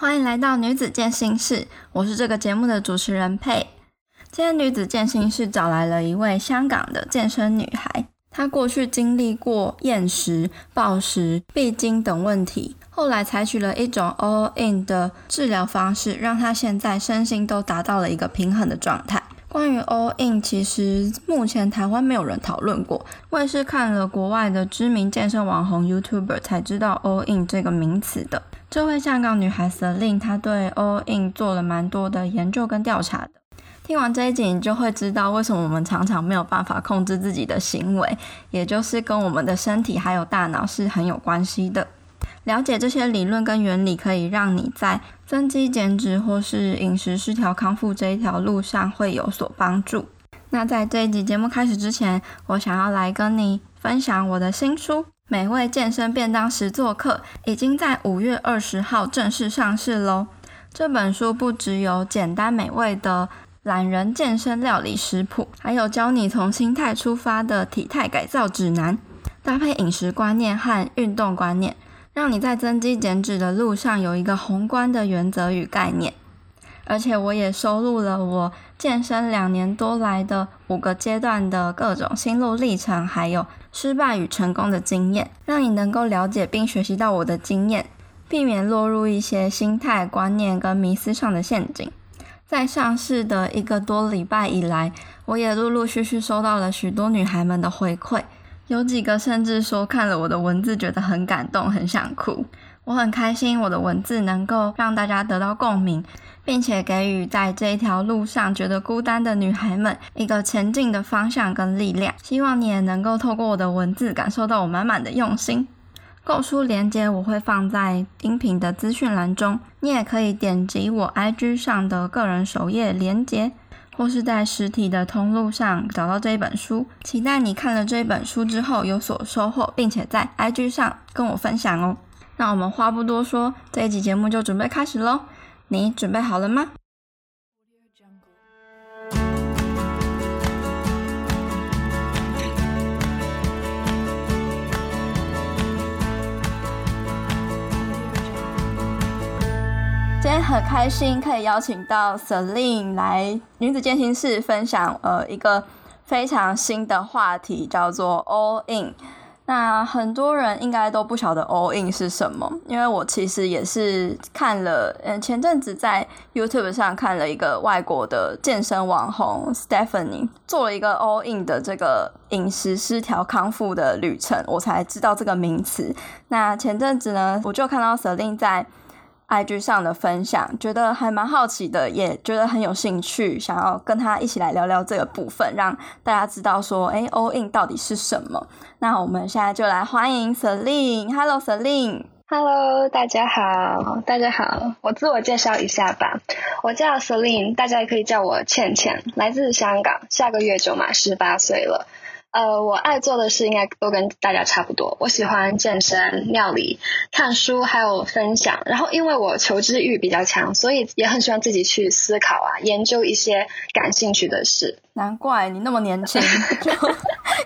欢迎来到女子健心室，我是这个节目的主持人佩。今天女子健心室找来了一位香港的健身女孩，她过去经历过厌食、暴食、闭经等问题，后来采取了一种 All In 的治疗方式，让她现在身心都达到了一个平衡的状态。关于 All In，其实目前台湾没有人讨论过，我也是看了国外的知名健身网红 YouTuber 才知道 All In 这个名词的。这位香港女孩 Selin，她对 All In 做了蛮多的研究跟调查的。听完这一集，你就会知道为什么我们常常没有办法控制自己的行为，也就是跟我们的身体还有大脑是很有关系的。了解这些理论跟原理，可以让你在增肌减脂或是饮食失调康复这一条路上会有所帮助。那在这一集节目开始之前，我想要来跟你分享我的新书。美味健身便当实作课已经在五月二十号正式上市喽！这本书不只有简单美味的懒人健身料理食谱，还有教你从心态出发的体态改造指南，搭配饮食观念和运动观念，让你在增肌减脂的路上有一个宏观的原则与概念。而且我也收录了我健身两年多来的五个阶段的各种心路历程，还有失败与成功的经验，让你能够了解并学习到我的经验，避免落入一些心态、观念跟迷思上的陷阱。在上市的一个多礼拜以来，我也陆陆续续收到了许多女孩们的回馈，有几个甚至说看了我的文字觉得很感动，很想哭。我很开心我的文字能够让大家得到共鸣。并且给予在这一条路上觉得孤单的女孩们一个前进的方向跟力量。希望你也能够透过我的文字感受到我满满的用心。购书链接我会放在音频的资讯栏中，你也可以点击我 IG 上的个人首页链接，或是在实体的通路上找到这一本书。期待你看了这一本书之后有所收获，并且在 IG 上跟我分享哦。那我们话不多说，这一集节目就准备开始喽。你准备好了吗？今天很开心可以邀请到 Celine 来女子健心室分享，呃，一个非常新的话题，叫做 All In。那很多人应该都不晓得 All In 是什么，因为我其实也是看了，嗯，前阵子在 YouTube 上看了一个外国的健身网红 Stephanie 做了一个 All In 的这个饮食失调康复的旅程，我才知道这个名词。那前阵子呢，我就看到 Selin 在。IG 上的分享，觉得还蛮好奇的，也觉得很有兴趣，想要跟他一起来聊聊这个部分，让大家知道说，哎，All In 到底是什么？那我们现在就来欢迎 Celine。Hello，Celine。Hello，大家好，大家好，我自我介绍一下吧，我叫 Celine，大家也可以叫我倩倩，来自香港，下个月就满十八岁了。呃，我爱做的事应该都跟大家差不多。我喜欢健身、料理、看书，还有分享。然后，因为我求知欲比较强，所以也很喜欢自己去思考啊，研究一些感兴趣的事。难怪你那么年轻，就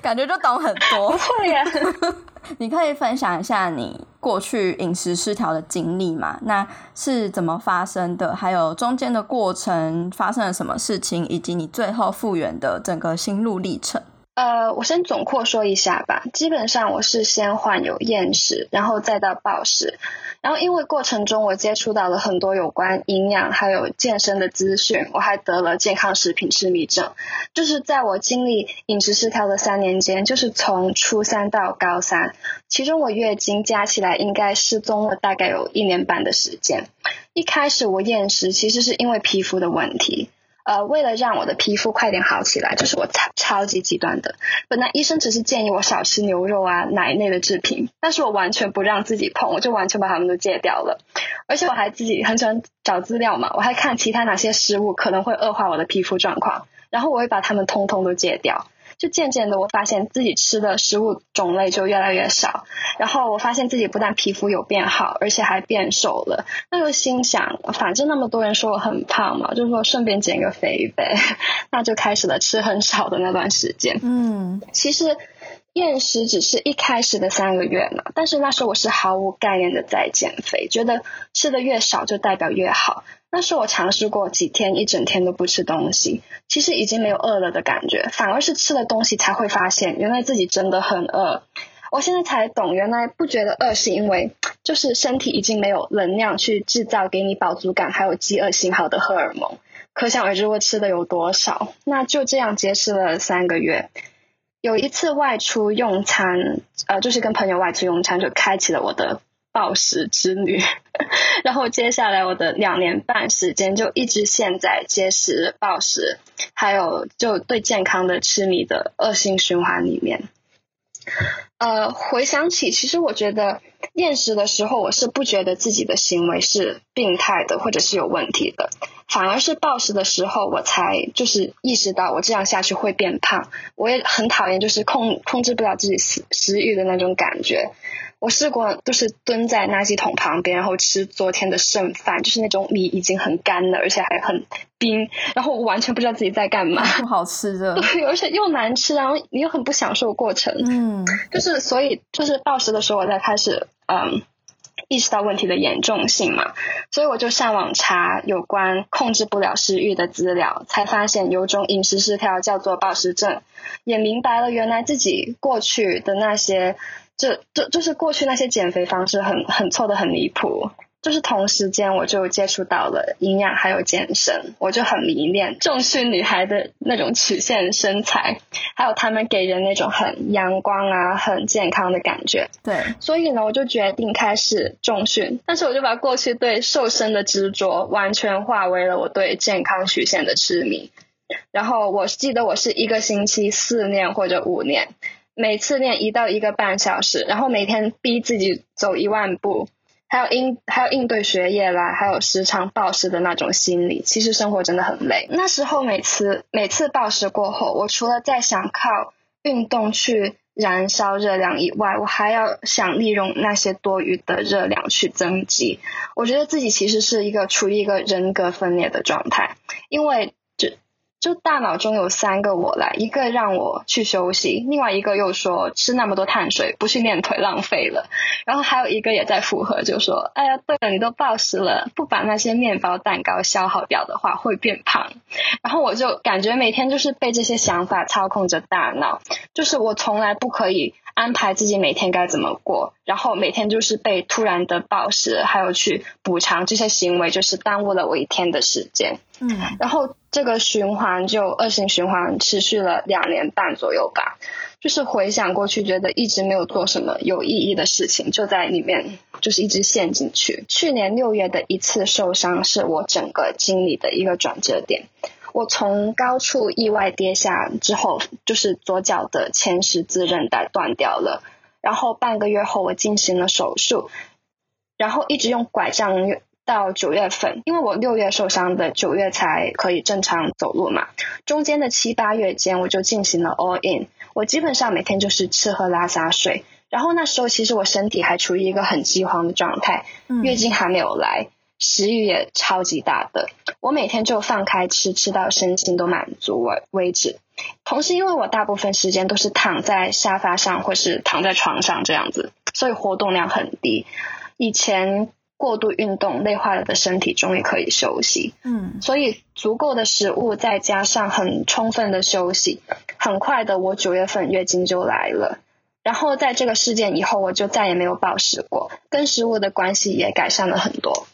感觉就懂很多。会呀，你可以分享一下你过去饮食失调的经历吗？那是怎么发生的？还有中间的过程发生了什么事情，以及你最后复原的整个心路历程。呃，我先总括说一下吧。基本上我是先患有厌食，然后再到暴食，然后因为过程中我接触到了很多有关营养还有健身的资讯，我还得了健康食品痴迷症。就是在我经历饮食失调的三年间，就是从初三到高三，其中我月经加起来应该失踪了大概有一年半的时间。一开始我厌食其实是因为皮肤的问题。呃，为了让我的皮肤快点好起来，就是我超超级极端的。本来医生只是建议我少吃牛肉啊、奶类的制品，但是我完全不让自己碰，我就完全把它们都戒掉了。而且我还自己很喜欢找资料嘛，我还看其他哪些食物可能会恶化我的皮肤状况，然后我会把它们通通都戒掉。就渐渐的，我发现自己吃的食物种类就越来越少，然后我发现自己不但皮肤有变好，而且还变瘦了。那就心想，反正那么多人说我很胖嘛，就说顺便减个肥呗。那就开始了吃很少的那段时间。嗯，其实厌食只是一开始的三个月嘛，但是那时候我是毫无概念的在减肥，觉得吃的越少就代表越好。那是我尝试过几天一整天都不吃东西，其实已经没有饿了的感觉，反而是吃了东西才会发现，原来自己真的很饿。我现在才懂，原来不觉得饿是因为就是身体已经没有能量去制造给你饱足感还有饥饿信号的荷尔蒙，可想而知我吃的有多少。那就这样节食了三个月。有一次外出用餐，呃，就是跟朋友外出用餐，就开启了我的暴食之旅。然后接下来我的两年半时间，就一直陷在节食、暴食，还有就对健康的痴迷的恶性循环里面。呃，回想起，其实我觉得厌食的时候，我是不觉得自己的行为是病态的，或者是有问题的。反而是暴食的时候，我才就是意识到我这样下去会变胖。我也很讨厌就是控控制不了自己食食欲的那种感觉。我试过，就是蹲在垃圾桶旁边，然后吃昨天的剩饭，就是那种米已经很干了，而且还很冰，然后我完全不知道自己在干嘛。不好吃的，对，而且又难吃，然后你又很不享受过程。嗯，就是所以就是暴食的时候，我才开始嗯。意识到问题的严重性嘛，所以我就上网查有关控制不了食欲的资料，才发现有种饮食失调叫做暴食症，也明白了原来自己过去的那些，就就就是过去那些减肥方式很很错的很离谱。就是同时间，我就接触到了营养还有健身，我就很迷恋重训女孩的那种曲线身材，还有她们给人那种很阳光啊、很健康的感觉。对，所以呢，我就决定开始重训，但是我就把过去对瘦身的执着完全化为了我对健康曲线的痴迷。然后我记得我是一个星期四练或者五练，每次练一到一个半小时，然后每天逼自己走一万步。还有应还有应对学业啦，还有时常暴食的那种心理，其实生活真的很累。那时候每次每次暴食过后，我除了在想靠运动去燃烧热量以外，我还要想利用那些多余的热量去增肌。我觉得自己其实是一个处于一个人格分裂的状态，因为。就大脑中有三个我来，一个让我去休息，另外一个又说吃那么多碳水不去练腿浪费了，然后还有一个也在附和，就说哎呀，对了，你都暴食了，不把那些面包蛋糕消耗掉的话会变胖。然后我就感觉每天就是被这些想法操控着大脑，就是我从来不可以。安排自己每天该怎么过，然后每天就是被突然的暴食，还有去补偿这些行为，就是耽误了我一天的时间。嗯，然后这个循环就恶性循环持续了两年半左右吧。就是回想过去，觉得一直没有做什么有意义的事情，就在里面就是一直陷进去。去年六月的一次受伤，是我整个经历的一个转折点。我从高处意外跌下之后，就是左脚的前十字韧带断掉了。然后半个月后，我进行了手术，然后一直用拐杖到九月份，因为我六月受伤的，九月才可以正常走路嘛。中间的七八月间，我就进行了 all in，我基本上每天就是吃喝拉撒睡。然后那时候其实我身体还处于一个很饥荒的状态，月经还没有来。食欲也超级大的，我每天就放开吃，吃到身心都满足为为止。同时，因为我大部分时间都是躺在沙发上或是躺在床上这样子，所以活动量很低。以前过度运动累坏了的身体终于可以休息，嗯，所以足够的食物再加上很充分的休息，很快的我九月份月经就来了。然后在这个事件以后，我就再也没有暴食过，跟食物的关系也改善了很多。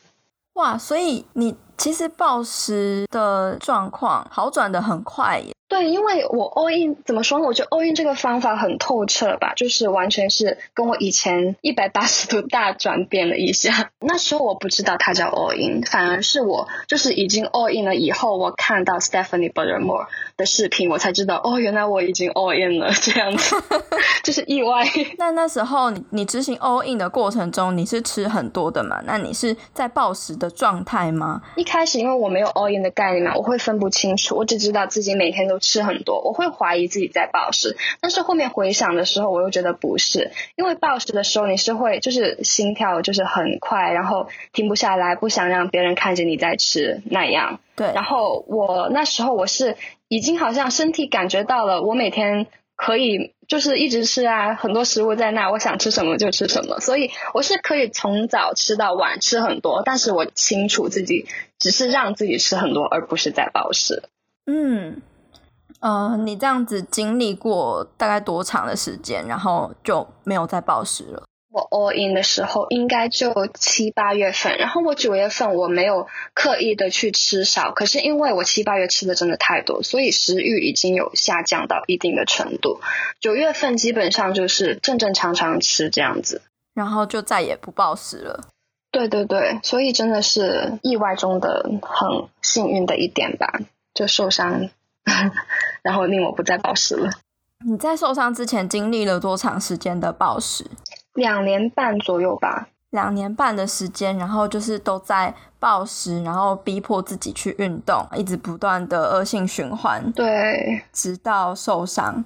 哇，所以你其实暴食的状况好转的很快耶。对，因为我 all in 怎么说呢？我觉得 all in 这个方法很透彻吧，就是完全是跟我以前一百八十度大转变了一下。那时候我不知道它叫 all in，反而是我就是已经 all in 了以后，我看到 Stephanie Buttermore 的视频，我才知道哦，原来我已经 all in 了这样子，就是意外。那那时候你你执行 all in 的过程中，你是吃很多的嘛？那你是在暴食的状态吗？一开始因为我没有 all in 的概念嘛，我会分不清楚，我只知道自己每天都。吃很多，我会怀疑自己在暴食，但是后面回想的时候，我又觉得不是，因为暴食的时候你是会就是心跳就是很快，然后停不下来，不想让别人看见你在吃那样。对，然后我那时候我是已经好像身体感觉到了，我每天可以就是一直吃啊，很多食物在那，我想吃什么就吃什么，所以我是可以从早吃到晚吃很多，但是我清楚自己只是让自己吃很多，而不是在暴食。嗯，呃，你这样子经历过大概多长的时间，然后就没有再暴食了？我 all in 的时候应该就七八月份，然后我九月份我没有刻意的去吃少，可是因为我七八月吃的真的太多，所以食欲已经有下降到一定的程度。九月份基本上就是正正常常吃这样子，然后就再也不暴食了。对对对，所以真的是意外中的很幸运的一点吧，就受伤，然后令我不再暴食了。你在受伤之前经历了多长时间的暴食？两年半左右吧，两年半的时间，然后就是都在暴食，然后逼迫自己去运动，一直不断的恶性循环，对，直到受伤，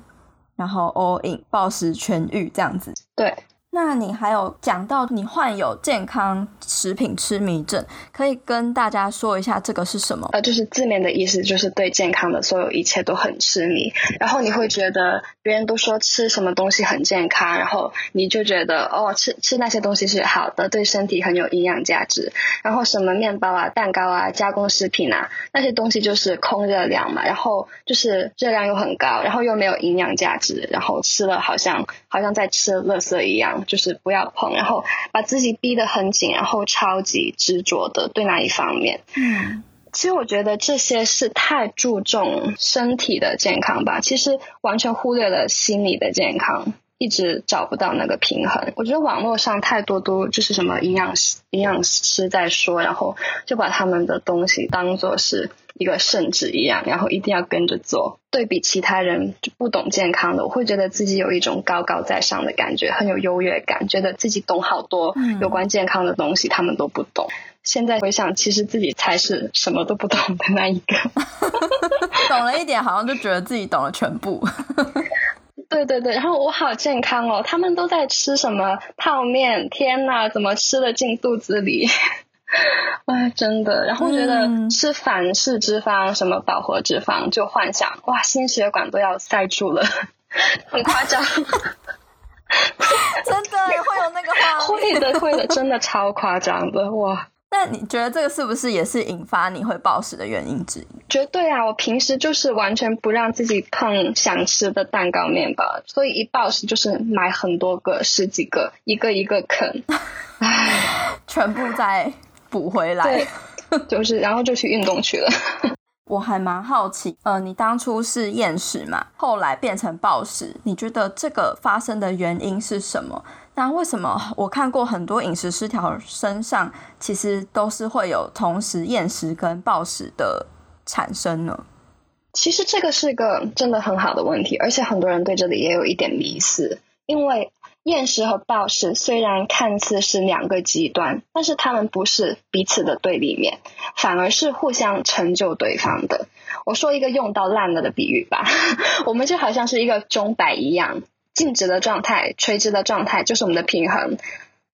然后 all in 暴食痊愈这样子，对。那你还有讲到你患有健康食品痴迷症，可以跟大家说一下这个是什么？呃，就是字面的意思，就是对健康的所有一切都很痴迷，然后你会觉得别人都说吃什么东西很健康，然后你就觉得哦，吃吃那些东西是好的，对身体很有营养价值，然后什么面包啊、蛋糕啊、加工食品啊那些东西就是空热量嘛，然后就是热量又很高，然后又没有营养价值，然后吃了好像好像在吃垃圾一样。就是不要碰，然后把自己逼得很紧，然后超级执着的对那一方面。嗯，其实我觉得这些是太注重身体的健康吧，其实完全忽略了心理的健康。一直找不到那个平衡，我觉得网络上太多都就是什么营养师、营养师在说，然后就把他们的东西当做是一个圣旨一样，然后一定要跟着做。对比其他人就不懂健康的，我会觉得自己有一种高高在上的感觉，很有优越感，觉得自己懂好多有关健康的东西，他们都不懂。现在回想，其实自己才是什么都不懂的那一个，懂了一点，好像就觉得自己懂了全部。对对对，然后我好健康哦，他们都在吃什么泡面？天呐，怎么吃的进肚子里？哎，真的。然后觉得吃反式脂肪，什么饱和脂肪，就幻想哇，心血管都要塞住了，很夸张。真的会有那个话会的，会的，真的超夸张的哇。那你觉得这个是不是也是引发你会暴食的原因之一？绝对啊！我平时就是完全不让自己碰想吃的蛋糕、面包，所以一暴食就是买很多个、十几个，一个一个啃，唉，全部再补回来。对，就是然后就去运动去了。我还蛮好奇，呃，你当初是厌食嘛，后来变成暴食，你觉得这个发生的原因是什么？那为什么我看过很多饮食失调身上，其实都是会有同时厌食跟暴食的产生呢？其实这个是个真的很好的问题，而且很多人对这里也有一点迷思。因为厌食和暴食虽然看似是两个极端，但是他们不是彼此的对立面，反而是互相成就对方的。我说一个用到烂了的比喻吧，我们就好像是一个钟摆一样。静止的状态，垂直的状态就是我们的平衡。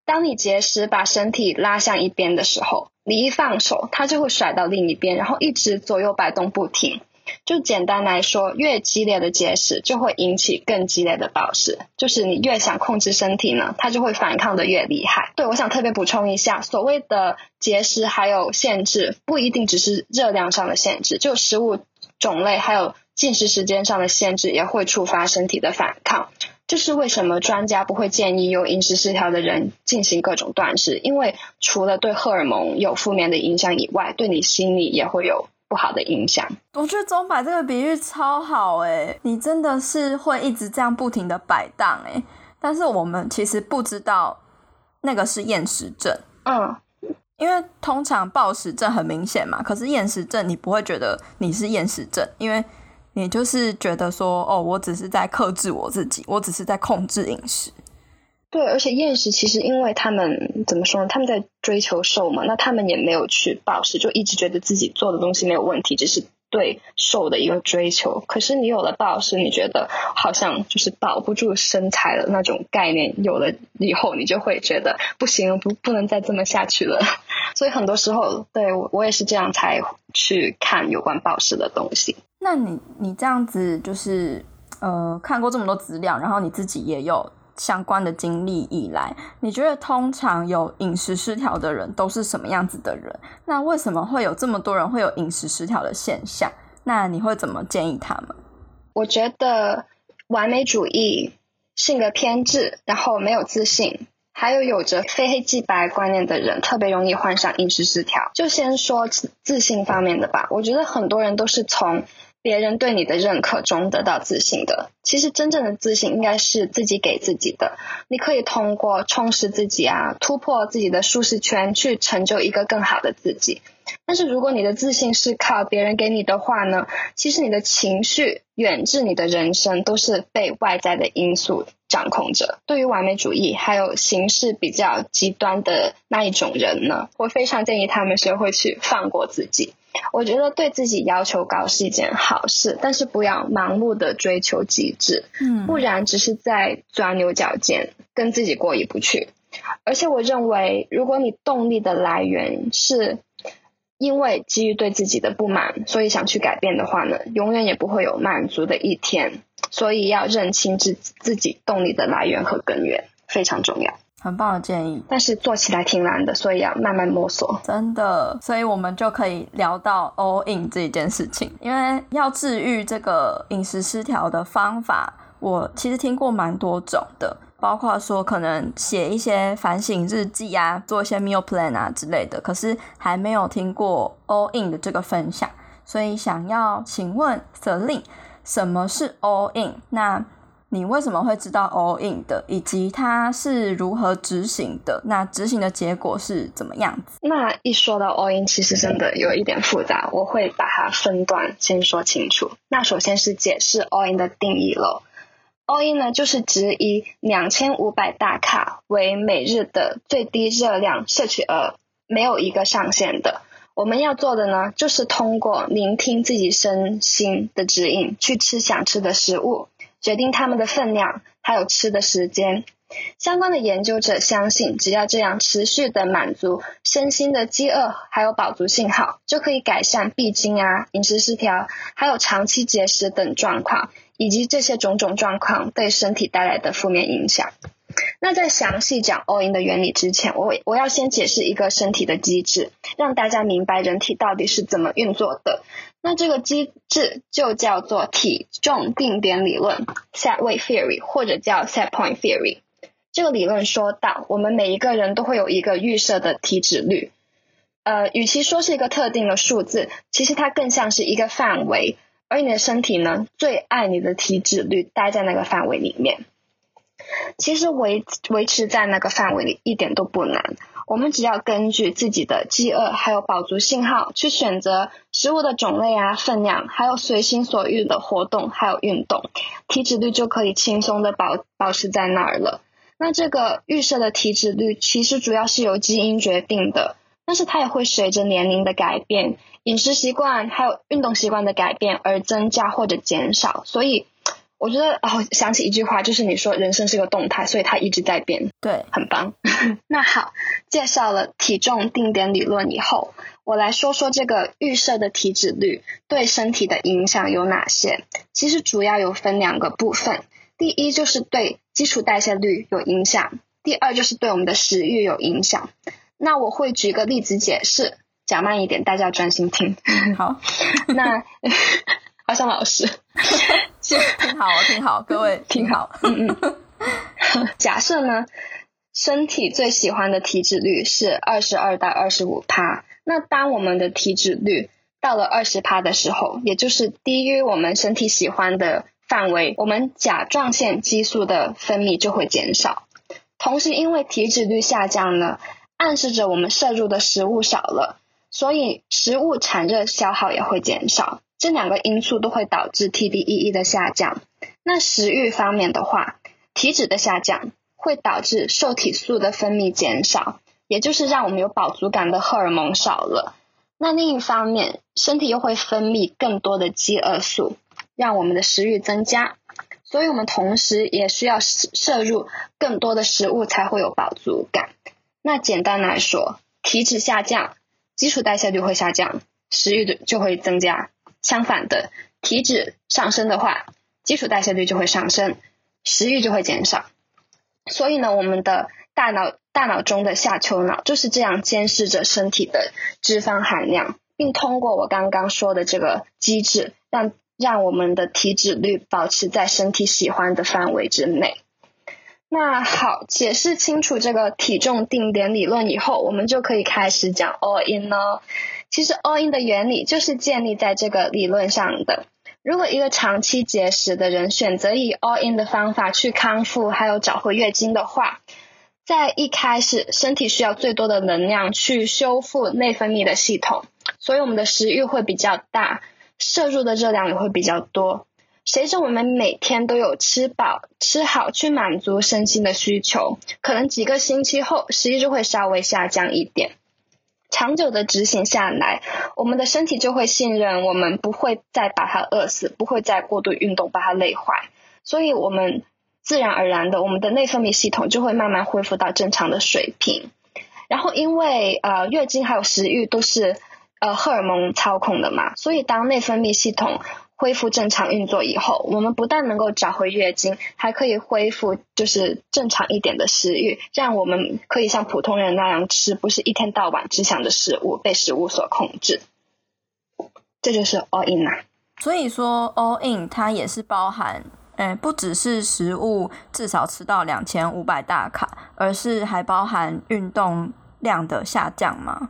当你节食把身体拉向一边的时候，你一放手，它就会甩到另一边，然后一直左右摆动不停。就简单来说，越激烈的节食就会引起更激烈的暴食。就是你越想控制身体呢，它就会反抗的越厉害。对，我想特别补充一下，所谓的节食还有限制，不一定只是热量上的限制，就食物种类还有。进食时间上的限制也会触发身体的反抗，这是为什么专家不会建议有饮食失调的人进行各种断食，因为除了对荷尔蒙有负面的影响以外，对你心理也会有不好的影响。我觉得钟摆这个比喻超好诶，你真的是会一直这样不停的摆荡诶，但是我们其实不知道那个是厌食症，嗯，因为通常暴食症很明显嘛，可是厌食症你不会觉得你是厌食症，因为。你就是觉得说，哦，我只是在克制我自己，我只是在控制饮食。对，而且厌食其实因为他们怎么说呢？他们在追求瘦嘛，那他们也没有去暴食，就一直觉得自己做的东西没有问题，只是对瘦的一个追求。可是你有了暴食，你觉得好像就是保不住身材的那种概念，有了以后，你就会觉得不行，不不能再这么下去了。所以很多时候，对我我也是这样才去看有关暴食的东西。那你你这样子就是呃看过这么多资料，然后你自己也有相关的经历以来，你觉得通常有饮食失调的人都是什么样子的人？那为什么会有这么多人会有饮食失调的现象？那你会怎么建议他们？我觉得完美主义、性格偏执，然后没有自信。还有有着非黑即白观念的人，特别容易患上饮食失调。就先说自信方面的吧，我觉得很多人都是从别人对你的认可中得到自信的。其实真正的自信应该是自己给自己的。你可以通过充实自己啊，突破自己的舒适圈，去成就一个更好的自己。但是如果你的自信是靠别人给你的话呢？其实你的情绪远至你的人生都是被外在的因素掌控者。对于完美主义还有形式比较极端的那一种人呢，我非常建议他们学会去放过自己。我觉得对自己要求高是一件好事，但是不要盲目的追求极致，嗯，不然只是在钻牛角尖，跟自己过意不去。而且我认为，如果你动力的来源是因为基于对自己的不满，所以想去改变的话呢，永远也不会有满足的一天。所以要认清自自己动力的来源和根源，非常重要。很棒的建议，但是做起来挺难的，所以要慢慢摸索。真的，所以我们就可以聊到 all in 这一件事情。因为要治愈这个饮食失调的方法，我其实听过蛮多种的。包括说可能写一些反省日记啊，做一些 meal plan 啊之类的，可是还没有听过 all in 的这个分享，所以想要请问 Selin，什么是 all in？那你为什么会知道 all in 的，以及它是如何执行的？那执行的结果是怎么样子？那一说到 all in，其实真的有一点复杂，我会把它分段先说清楚。那首先是解释 all in 的定义喽。All in 呢，就是指以两千五百大卡为每日的最低热量摄取额，没有一个上限的。我们要做的呢，就是通过聆听自己身心的指引，去吃想吃的食物，决定它们的分量，还有吃的时间。相关的研究者相信，只要这样持续的满足身心的饥饿，还有饱足信号，就可以改善闭经啊、饮食失调，还有长期节食等状况。以及这些种种状况对身体带来的负面影响。那在详细讲 all in 的原理之前，我我要先解释一个身体的机制，让大家明白人体到底是怎么运作的。那这个机制就叫做体重定点理论 （set weight theory） 或者叫 set point theory。这个理论说到，我们每一个人都会有一个预设的体脂率。呃，与其说是一个特定的数字，其实它更像是一个范围。而你的身体呢，最爱你的体脂率待在那个范围里面。其实维维持在那个范围里一点都不难，我们只要根据自己的饥饿还有饱足信号去选择食物的种类啊、分量，还有随心所欲的活动还有运动，体脂率就可以轻松的保保持在那儿了。那这个预设的体脂率其实主要是由基因决定的。但是它也会随着年龄的改变、饮食习惯还有运动习惯的改变而增加或者减少。所以我觉得哦，想起一句话，就是你说人生是个动态，所以它一直在变。对，很棒。那好，介绍了体重定点理论以后，我来说说这个预设的体脂率对身体的影响有哪些。其实主要有分两个部分，第一就是对基础代谢率有影响，第二就是对我们的食欲有影响。那我会举个例子解释，讲慢一点，大家专心听。好，那 好像老师，听好，听好，各位听好。嗯嗯。假设呢，身体最喜欢的体脂率是二十二到二十五帕，那当我们的体脂率到了二十帕的时候，也就是低于我们身体喜欢的范围，我们甲状腺激素的分泌就会减少。同时，因为体脂率下降呢。暗示着我们摄入的食物少了，所以食物产热消耗也会减少。这两个因素都会导致 TDEE 的下降。那食欲方面的话，体脂的下降会导致受体素的分泌减少，也就是让我们有饱足感的荷尔蒙少了。那另一方面，身体又会分泌更多的饥饿素，让我们的食欲增加。所以我们同时也需要摄入更多的食物才会有饱足感。那简单来说，体脂下降，基础代谢率会下降，食欲的就会增加。相反的，体脂上升的话，基础代谢率就会上升，食欲就会减少。所以呢，我们的大脑大脑中的下丘脑就是这样监视着身体的脂肪含量，并通过我刚刚说的这个机制，让让我们的体脂率保持在身体喜欢的范围之内。那好，解释清楚这个体重定点理论以后，我们就可以开始讲 all in 了。其实 all in 的原理就是建立在这个理论上的。如果一个长期节食的人选择以 all in 的方法去康复，还有找回月经的话，在一开始身体需要最多的能量去修复内分泌的系统，所以我们的食欲会比较大，摄入的热量也会比较多。随着我们每天都有吃饱吃好去满足身心的需求，可能几个星期后食欲就会稍微下降一点。长久的执行下来，我们的身体就会信任我们不会再把它饿死，不会再过度运动把它累坏，所以我们自然而然的我们的内分泌系统就会慢慢恢复到正常的水平。然后因为呃月经还有食欲都是呃荷尔蒙操控的嘛，所以当内分泌系统。恢复正常运作以后，我们不但能够找回月经，还可以恢复就是正常一点的食欲，让我们可以像普通人那样吃，不是一天到晚只想着食物，被食物所控制。这就是 all in 啊。所以说 all in 它也是包含，嗯，不只是食物至少吃到两千五百大卡，而是还包含运动量的下降吗？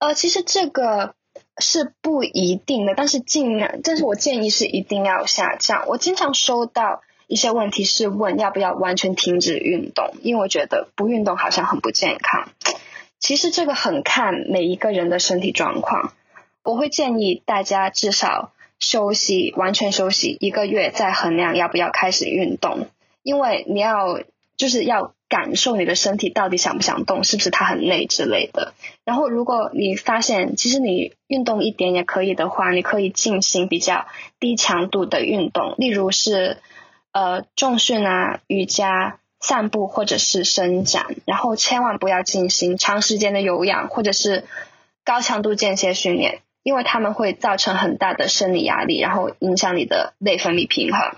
呃，其实这个。是不一定的，但是尽量，但是我建议是一定要下降。我经常收到一些问题是问要不要完全停止运动，因为我觉得不运动好像很不健康。其实这个很看每一个人的身体状况。我会建议大家至少休息，完全休息一个月，再衡量要不要开始运动。因为你要就是要。感受你的身体到底想不想动，是不是它很累之类的。然后，如果你发现其实你运动一点也可以的话，你可以进行比较低强度的运动，例如是呃重训啊、瑜伽、散步或者是伸展。然后千万不要进行长时间的有氧或者是高强度间歇训练，因为他们会造成很大的生理压力，然后影响你的内分泌平衡。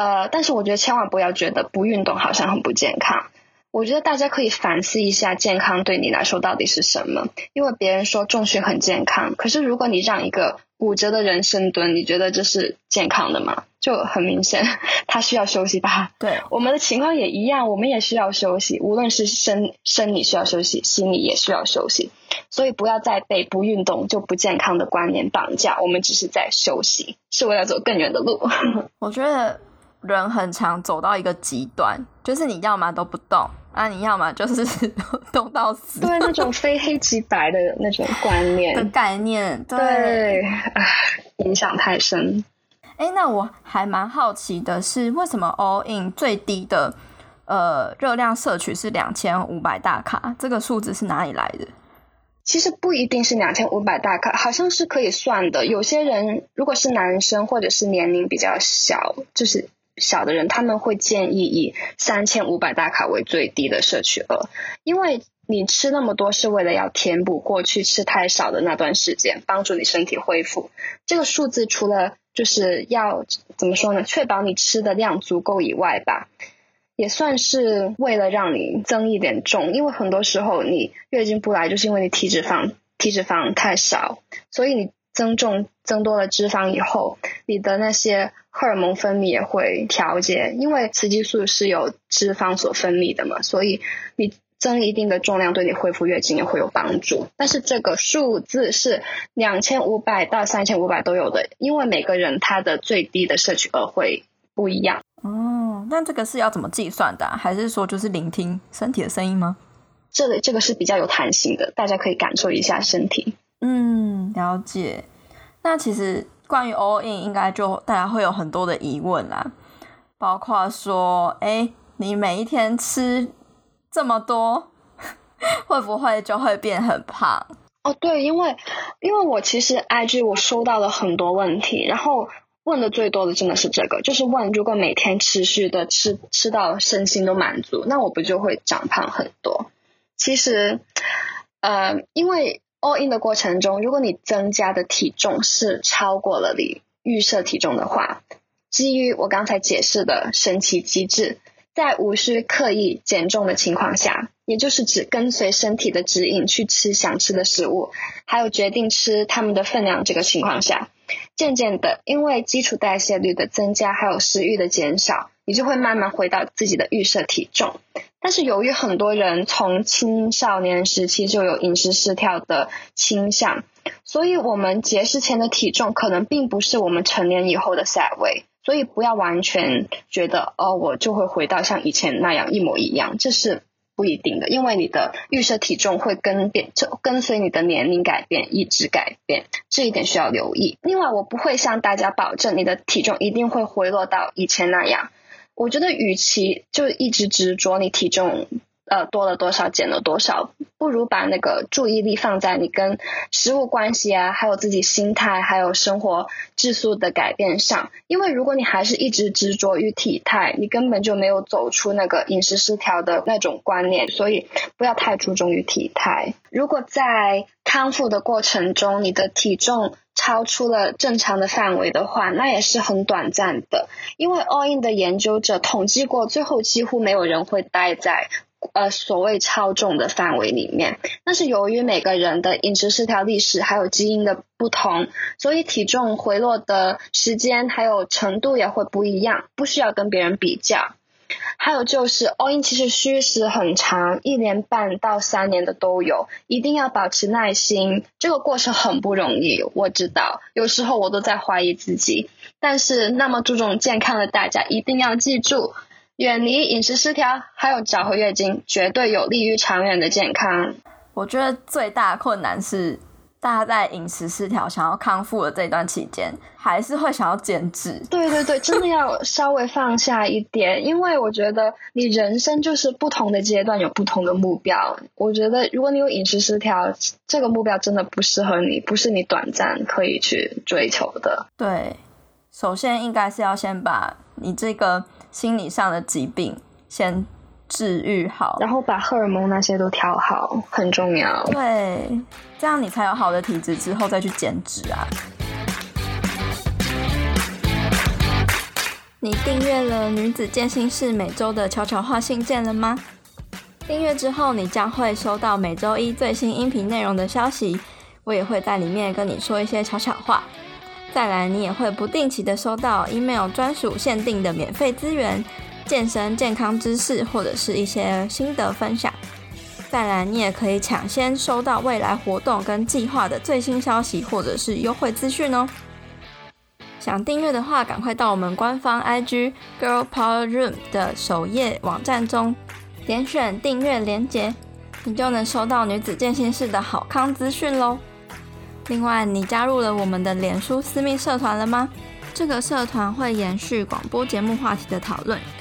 呃，但是我觉得千万不要觉得不运动好像很不健康。我觉得大家可以反思一下，健康对你来说到底是什么？因为别人说重训很健康，可是如果你让一个骨折的人深蹲，你觉得这是健康的吗？就很明显，他需要休息吧。对，我们的情况也一样，我们也需要休息，无论是生生理需要休息，心理也需要休息。所以不要再被不运动就不健康的观念绑架，我们只是在休息，是为了走更远的路。我觉得。人很常走到一个极端，就是你要么都不动，啊，你要么就是 动到死。对，那种非黑即白的那种观念的概念，对，影响太深。哎，那我还蛮好奇的是，为什么 All In 最低的呃热量摄取是两千五百大卡？这个数字是哪里来的？其实不一定是两千五百大卡，好像是可以算的。有些人如果是男生或者是年龄比较小，就是。小的人他们会建议以三千五百大卡为最低的摄取额，因为你吃那么多是为了要填补过去吃太少的那段时间，帮助你身体恢复。这个数字除了就是要怎么说呢，确保你吃的量足够以外吧，也算是为了让你增一点重，因为很多时候你月经不来就是因为你体脂肪体脂肪太少，所以你增重增多了脂肪以后，你的那些。荷尔蒙分泌也会调节，因为雌激素是由脂肪所分泌的嘛，所以你增一定的重量对你恢复月经也会有帮助。但是这个数字是两千五百到三千五百都有的，因为每个人他的最低的摄取额会不一样。哦，那这个是要怎么计算的？还是说就是聆听身体的声音吗？这个这个是比较有弹性的，大家可以感受一下身体。嗯，了解。那其实。关于 all in，应该就大家会有很多的疑问啦，包括说，哎，你每一天吃这么多，会不会就会变很胖？哦，对，因为因为我其实 IG 我收到了很多问题，然后问的最多的真的是这个，就是问如果每天持续的吃吃到身心都满足，那我不就会长胖很多？其实，呃，因为。All in 的过程中，如果你增加的体重是超过了你预设体重的话，基于我刚才解释的神奇机制，在无需刻意减重的情况下，也就是只跟随身体的指引去吃想吃的食物，还有决定吃它们的分量这个情况下，渐渐的，因为基础代谢率的增加，还有食欲的减少，你就会慢慢回到自己的预设体重。但是由于很多人从青少年时期就有饮食失调的倾向，所以我们节食前的体重可能并不是我们成年以后的 set 位。所以不要完全觉得哦，我就会回到像以前那样一模一样，这是不一定的，因为你的预设体重会跟变，就跟随你的年龄改变，一直改变，这一点需要留意。另外，我不会向大家保证你的体重一定会回落到以前那样。我觉得，与其就一直执着你体重。呃，多了多少，减了多少，不如把那个注意力放在你跟食物关系啊，还有自己心态，还有生活质素的改变上。因为如果你还是一直执着于体态，你根本就没有走出那个饮食失调的那种观念，所以不要太注重于体态。如果在康复的过程中，你的体重超出了正常的范围的话，那也是很短暂的。因为 All In 的研究者统计过，最后几乎没有人会待在。呃，所谓超重的范围里面，那是由于每个人的饮食失调历史还有基因的不同，所以体重回落的时间还有程度也会不一样，不需要跟别人比较。还有就是 all in 其实虚时很长，一年半到三年的都有，一定要保持耐心，这个过程很不容易，我知道，有时候我都在怀疑自己，但是那么注重健康的大家一定要记住。远离饮食失调，还有找回月经，绝对有利于长远的健康。我觉得最大困难是，大家在饮食失调、想要康复的这段期间，还是会想要减脂。对对对，真的要稍微放下一点，因为我觉得你人生就是不同的阶段有不同的目标。我觉得如果你有饮食失调，这个目标真的不适合你，不是你短暂可以去追求的。对，首先应该是要先把你这个。心理上的疾病先治愈好，然后把荷尔蒙那些都调好，很重要。对，这样你才有好的体质，之后再去减脂啊。你订阅了女子健心室每周的悄悄话信件了吗？订阅之后，你将会收到每周一最新音频内容的消息，我也会在里面跟你说一些悄悄话。再来，你也会不定期的收到 email 专属限定的免费资源、健身健康知识或者是一些心得分享。再来，你也可以抢先收到未来活动跟计划的最新消息或者是优惠资讯哦。想订阅的话，赶快到我们官方 IG Girl Power Room 的首页网站中，点选订阅连结，你就能收到女子健心室的好康资讯喽。另外，你加入了我们的脸书私密社团了吗？这个社团会延续广播节目话题的讨论，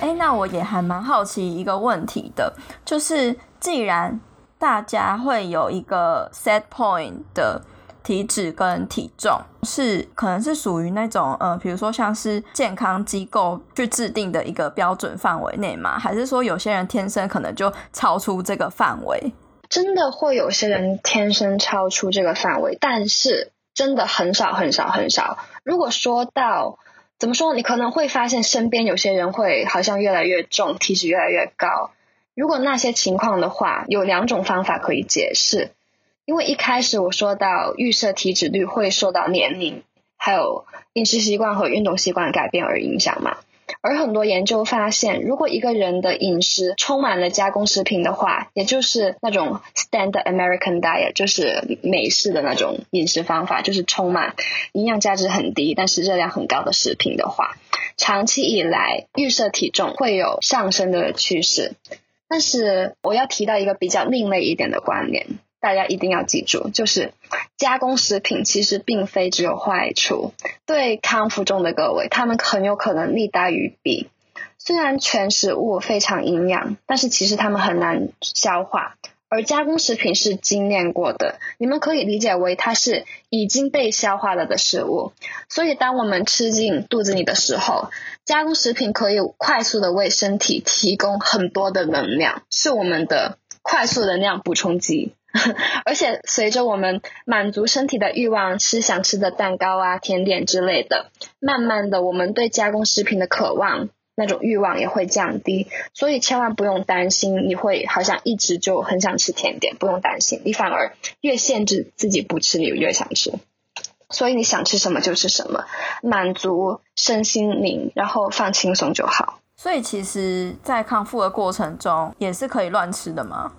哎，那我也还蛮好奇一个问题的，就是既然大家会有一个 set point 的。体脂跟体重是可能是属于那种呃，比如说像是健康机构去制定的一个标准范围内吗？还是说有些人天生可能就超出这个范围？真的会有些人天生超出这个范围，但是真的很少很少很少。如果说到怎么说，你可能会发现身边有些人会好像越来越重，体脂越来越高。如果那些情况的话，有两种方法可以解释。因为一开始我说到预设体脂率会受到年龄、还有饮食习惯和运动习惯改变而影响嘛，而很多研究发现，如果一个人的饮食充满了加工食品的话，也就是那种 Standard American Diet，就是美式的那种饮食方法，就是充满营养价值很低但是热量很高的食品的话，长期以来预设体重会有上升的趋势。但是我要提到一个比较另类一点的观念。大家一定要记住，就是加工食品其实并非只有坏处，对康复中的各位，他们很有可能利大于弊。虽然全食物非常营养，但是其实它们很难消化。而加工食品是精炼过的，你们可以理解为它是已经被消化了的食物。所以，当我们吃进肚子里的时候，加工食品可以快速的为身体提供很多的能量，是我们的快速能量补充剂。而且，随着我们满足身体的欲望，吃想吃的蛋糕啊、甜点之类的，慢慢的，我们对加工食品的渴望。那种欲望也会降低，所以千万不用担心，你会好像一直就很想吃甜点，不用担心，你反而越限制自己不吃，你越想吃。所以你想吃什么就吃什么，满足身心灵，然后放轻松就好。所以其实，在康复的过程中，也是可以乱吃的吗？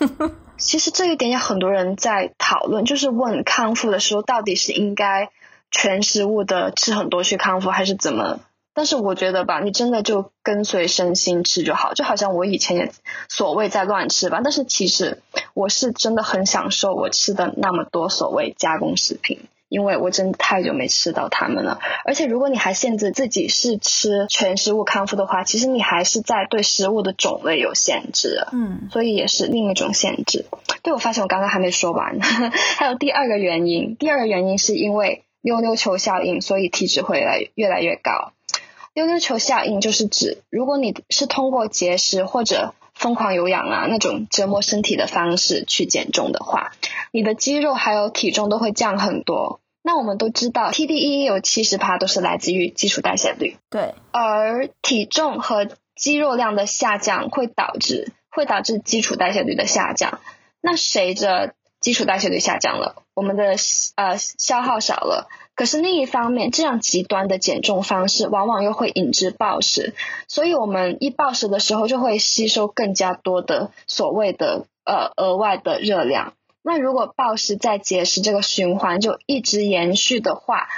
其实这一点有很多人在讨论，就是问康复的时候，到底是应该全食物的吃很多去康复，还是怎么？但是我觉得吧，你真的就跟随身心吃就好，就好像我以前也所谓在乱吃吧。但是其实我是真的很享受我吃的那么多所谓加工食品，因为我真的太久没吃到它们了。而且如果你还限制自己是吃全食物康复的话，其实你还是在对食物的种类有限制，嗯，所以也是另一种限制。对，我发现我刚刚还没说完，还有第二个原因，第二个原因是因为溜溜球效应，所以体脂会来越来越高。溜溜球效应就是指，如果你是通过节食或者疯狂有氧啊那种折磨身体的方式去减重的话，你的肌肉还有体重都会降很多。那我们都知道，TDE 有七十趴都是来自于基础代谢率。对，而体重和肌肉量的下降会导致会导致基础代谢率的下降。那随着基础代谢率下降了，我们的呃消耗少了。可是另一方面，这样极端的减重方式往往又会引致暴食，所以我们一暴食的时候就会吸收更加多的所谓的呃额外的热量。那如果暴食再节食这个循环就一直延续的话，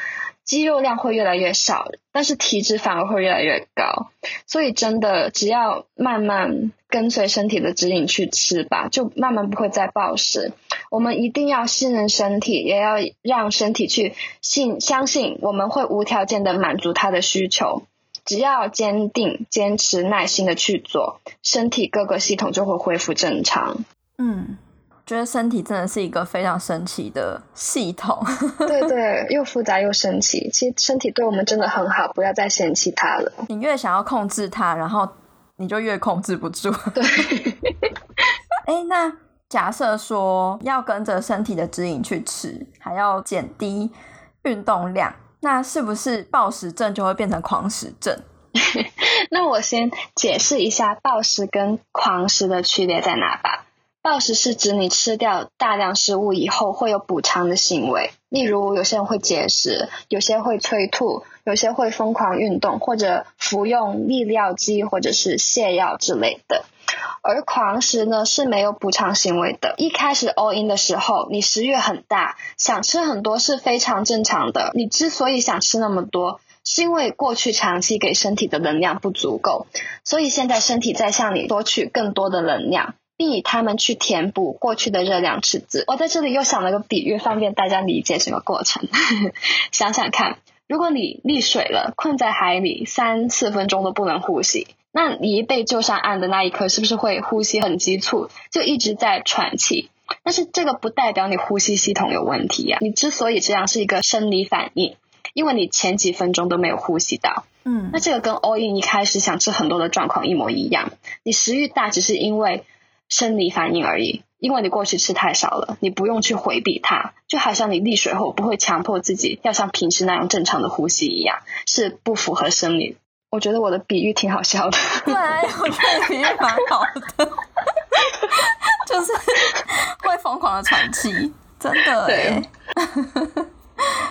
肌肉量会越来越少，但是体脂反而会越来越高。所以真的只要慢慢跟随身体的指引去吃吧，就慢慢不会再暴食。我们一定要信任身体，也要让身体去信相信我们会无条件的满足他的需求。只要坚定、坚持、耐心的去做，身体各个系统就会恢复正常。嗯。觉得身体真的是一个非常神奇的系统，对对，又复杂又神奇。其实身体对我们真的很好，不要再嫌弃它了。你越想要控制它，然后你就越控制不住。对。哎，那假设说要跟着身体的指引去吃，还要减低运动量，那是不是暴食症就会变成狂食症？那我先解释一下暴食跟狂食的区别在哪吧。暴食是指你吃掉大量食物以后会有补偿的行为，例如有些人会节食，有些会催吐，有些会疯狂运动或者服用利尿剂或者是泻药之类的。而狂食呢是没有补偿行为的。一开始 all in 的时候，你食欲很大，想吃很多是非常正常的。你之所以想吃那么多，是因为过去长期给身体的能量不足够，所以现在身体在向你索取更多的能量。并以它们去填补过去的热量赤字。我在这里又想了个比喻，方便大家理解整个过程。想想看，如果你溺水了，困在海里三四分钟都不能呼吸，那你一被救上岸的那一刻，是不是会呼吸很急促，就一直在喘气？但是这个不代表你呼吸系统有问题呀。你之所以这样，是一个生理反应，因为你前几分钟都没有呼吸到。嗯，那这个跟 all in 一开始想吃很多的状况一模一样。你食欲大，只是因为。生理反应而已，因为你过去吃太少了，你不用去回避它，就好像你溺水后不会强迫自己要像平时那样正常的呼吸一样，是不符合生理。我觉得我的比喻挺好笑的。对，我觉得比喻蛮好的，就是会疯狂的喘气，真的哎。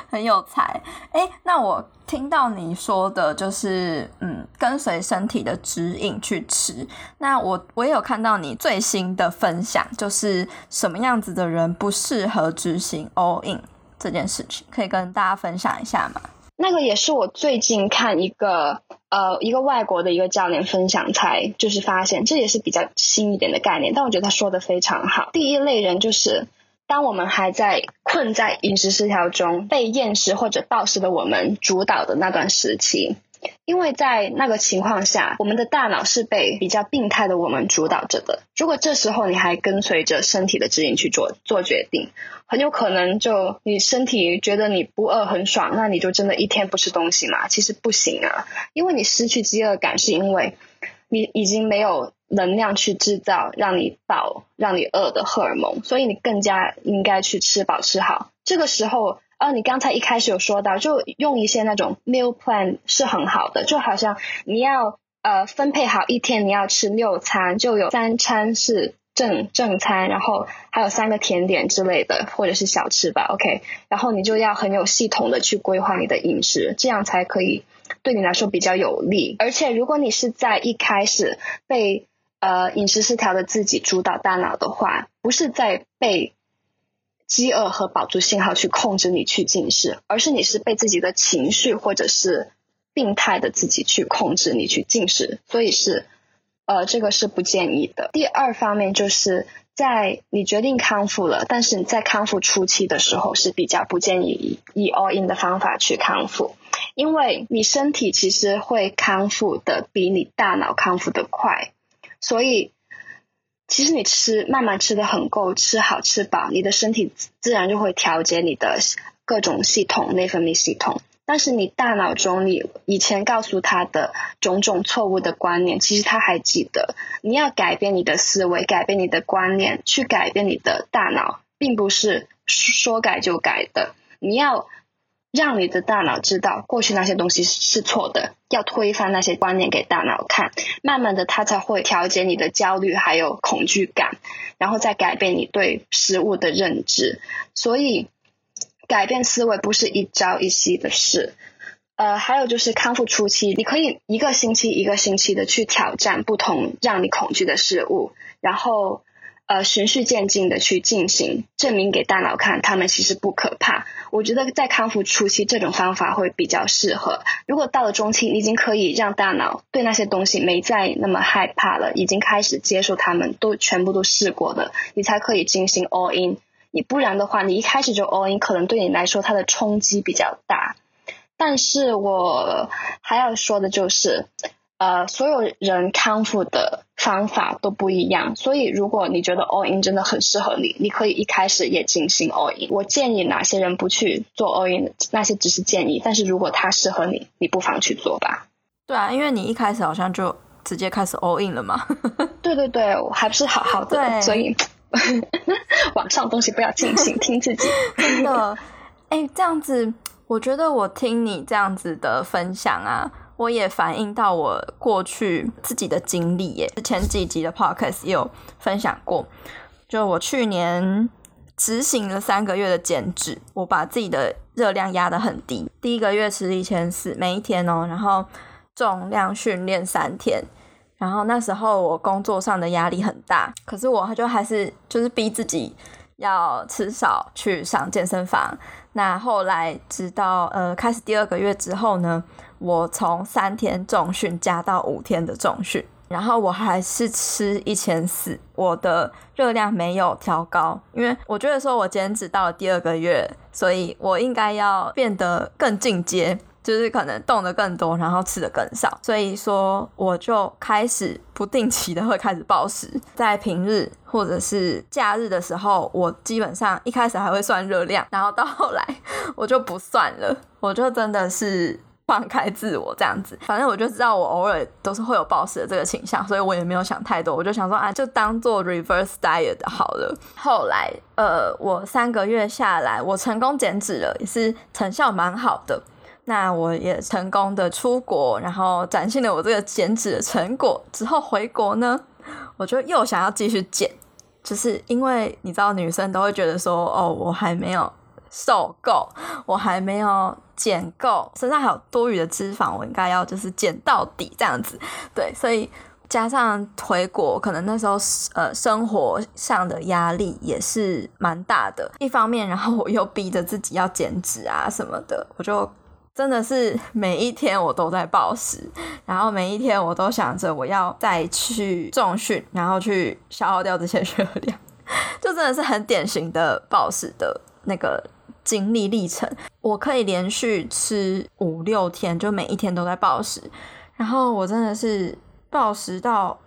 很有才，哎，那我听到你说的，就是嗯，跟随身体的指引去吃。那我我也有看到你最新的分享，就是什么样子的人不适合执行 all in 这件事情，可以跟大家分享一下吗？那个也是我最近看一个呃一个外国的一个教练分享才就是发现，这也是比较新一点的概念，但我觉得他说的非常好。第一类人就是。当我们还在困在饮食失调中，被厌食或者暴食的我们主导的那段时期。因为在那个情况下，我们的大脑是被比较病态的我们主导着的。如果这时候你还跟随着身体的指引去做做决定，很有可能就你身体觉得你不饿很爽，那你就真的一天不吃东西嘛？其实不行啊，因为你失去饥饿感，是因为你已经没有能量去制造让你饱、让你饿的荷尔蒙，所以你更加应该去吃饱吃好。这个时候。呃，你刚才一开始有说到，就用一些那种 meal plan 是很好的，就好像你要呃分配好一天，你要吃六餐，就有三餐是正正餐，然后还有三个甜点之类的，或者是小吃吧，OK，然后你就要很有系统的去规划你的饮食，这样才可以对你来说比较有利。而且如果你是在一开始被呃饮食失调的自己主导大脑的话，不是在被。饥饿和饱足信号去控制你去进食，而是你是被自己的情绪或者是病态的自己去控制你去进食，所以是呃这个是不建议的。第二方面就是在你决定康复了，但是你在康复初期的时候是比较不建议以以 all in 的方法去康复，因为你身体其实会康复的比你大脑康复的快，所以。其实你吃慢慢吃的很够，吃好吃饱，你的身体自然就会调节你的各种系统、内分泌系统。但是你大脑中你以前告诉他的种种错误的观念，其实他还记得。你要改变你的思维，改变你的观念，去改变你的大脑，并不是说改就改的。你要。让你的大脑知道过去那些东西是错的，要推翻那些观念给大脑看，慢慢的它才会调节你的焦虑还有恐惧感，然后再改变你对食物的认知。所以改变思维不是一朝一夕的事。呃，还有就是康复初期，你可以一个星期一个星期的去挑战不同让你恐惧的事物，然后。呃，循序渐进的去进行，证明给大脑看，他们其实不可怕。我觉得在康复初期，这种方法会比较适合。如果到了中期，你已经可以让大脑对那些东西没再那么害怕了，已经开始接受他们，都全部都试过了，你才可以进行 all in。你不然的话，你一开始就 all in，可能对你来说它的冲击比较大。但是我还要说的就是。呃，所有人康复的方法都不一样，所以如果你觉得 all in 真的很适合你，你可以一开始也进行 all in。我建议哪些人不去做 all in，那些只是建议，但是如果它适合你，你不妨去做吧。对啊，因为你一开始好像就直接开始 all in 了嘛。对对对，我还不是好好的，所以 网上东西不要进行，听自己。真的，哎，这样子，我觉得我听你这样子的分享啊。我也反映到我过去自己的经历耶，前几集的 podcast 也有分享过。就我去年执行了三个月的减脂，我把自己的热量压得很低，第一个月吃一千四每一天哦，然后重量训练三天，然后那时候我工作上的压力很大，可是我就还是就是逼自己要吃少去上健身房。那后来直到呃开始第二个月之后呢？我从三天重训加到五天的重训，然后我还是吃一千四，我的热量没有调高，因为我觉得说我减脂到了第二个月，所以我应该要变得更进阶，就是可能动的更多，然后吃的更少，所以说我就开始不定期的会开始暴食，在平日或者是假日的时候，我基本上一开始还会算热量，然后到后来我就不算了，我就真的是。放开自我这样子，反正我就知道我偶尔都是会有暴食的这个倾向，所以我也没有想太多，我就想说啊，就当做 reverse diet 好了。后来，呃，我三个月下来，我成功减脂了，也是成效蛮好的。那我也成功的出国，然后展现了我这个减脂的成果。之后回国呢，我就又想要继续减，就是因为你知道，女生都会觉得说，哦，我还没有瘦够，我还没有。减够，身上还有多余的脂肪，我应该要就是减到底这样子。对，所以加上回国，可能那时候呃生活上的压力也是蛮大的。一方面，然后我又逼着自己要减脂啊什么的，我就真的是每一天我都在暴食，然后每一天我都想着我要再去重训，然后去消耗掉这些热量，就真的是很典型的暴食的。那个经历历程，我可以连续吃五六天，就每一天都在暴食，然后我真的是暴食到，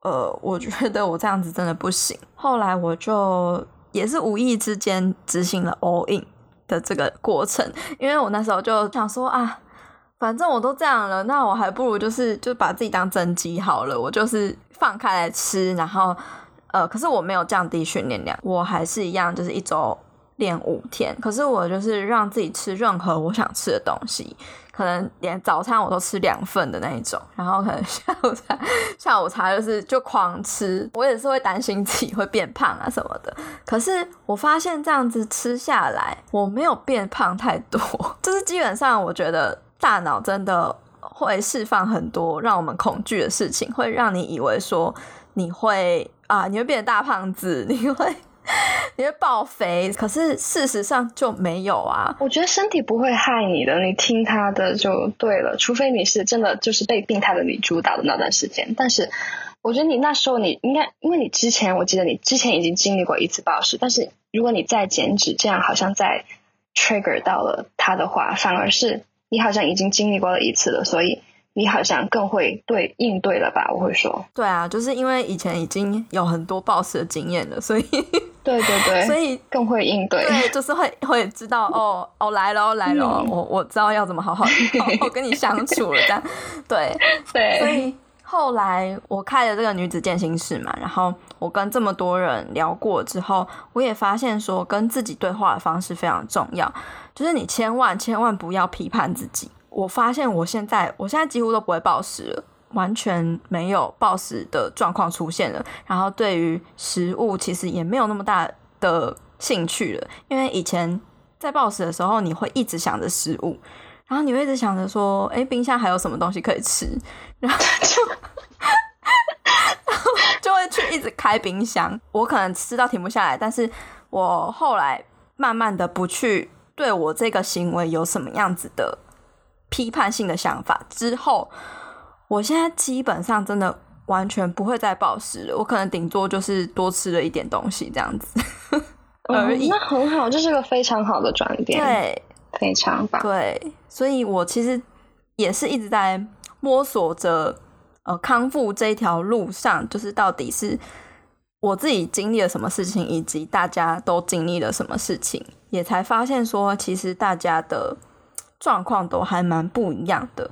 呃，我觉得我这样子真的不行。后来我就也是无意之间执行了 all in 的这个过程，因为我那时候就想说啊。反正我都这样了，那我还不如就是就把自己当真机好了。我就是放开来吃，然后呃，可是我没有降低训练量，我还是一样，就是一周练五天。可是我就是让自己吃任何我想吃的东西，可能连早餐我都吃两份的那一种，然后可能 下午茶下午茶就是就狂吃。我也是会担心自己会变胖啊什么的，可是我发现这样子吃下来，我没有变胖太多，就是基本上我觉得。大脑真的会释放很多让我们恐惧的事情，会让你以为说你会啊，你会变成大胖子，你会你会爆肥，可是事实上就没有啊。我觉得身体不会害你的，你听他的就对了，除非你是真的就是被病态的你主导的那段时间。但是我觉得你那时候你应该，因为你之前我记得你之前已经经历过一次暴食，但是如果你再减脂，这样好像在 trigger 到了他的话，反而是。你好像已经经历过了一次了，所以你好像更会对应对了吧？我会说，对啊，就是因为以前已经有很多 boss 的经验了，所以对对对，所以更会应对，对，就是会会知道哦哦来了来了，我我知道要怎么好好 好好跟你相处了，这样。对 对，所以后来我开了这个女子健心室嘛，然后我跟这么多人聊过之后，我也发现说跟自己对话的方式非常重要。就是你千万千万不要批判自己。我发现我现在，我现在几乎都不会暴食了，完全没有暴食的状况出现了。然后对于食物，其实也没有那么大的兴趣了。因为以前在暴食的时候，你会一直想着食物，然后你会一直想着说，哎，冰箱还有什么东西可以吃，然后就 就会去一直开冰箱。我可能吃到停不下来，但是我后来慢慢的不去。对我这个行为有什么样子的批判性的想法之后，我现在基本上真的完全不会再暴食了。我可能顶多就是多吃了一点东西这样子 而已。那很好，这是个非常好的转变，对，非常棒。对，所以我其实也是一直在摸索着呃康复这一条路上，就是到底是我自己经历了什么事情，以及大家都经历了什么事情。也才发现说，其实大家的状况都还蛮不一样的，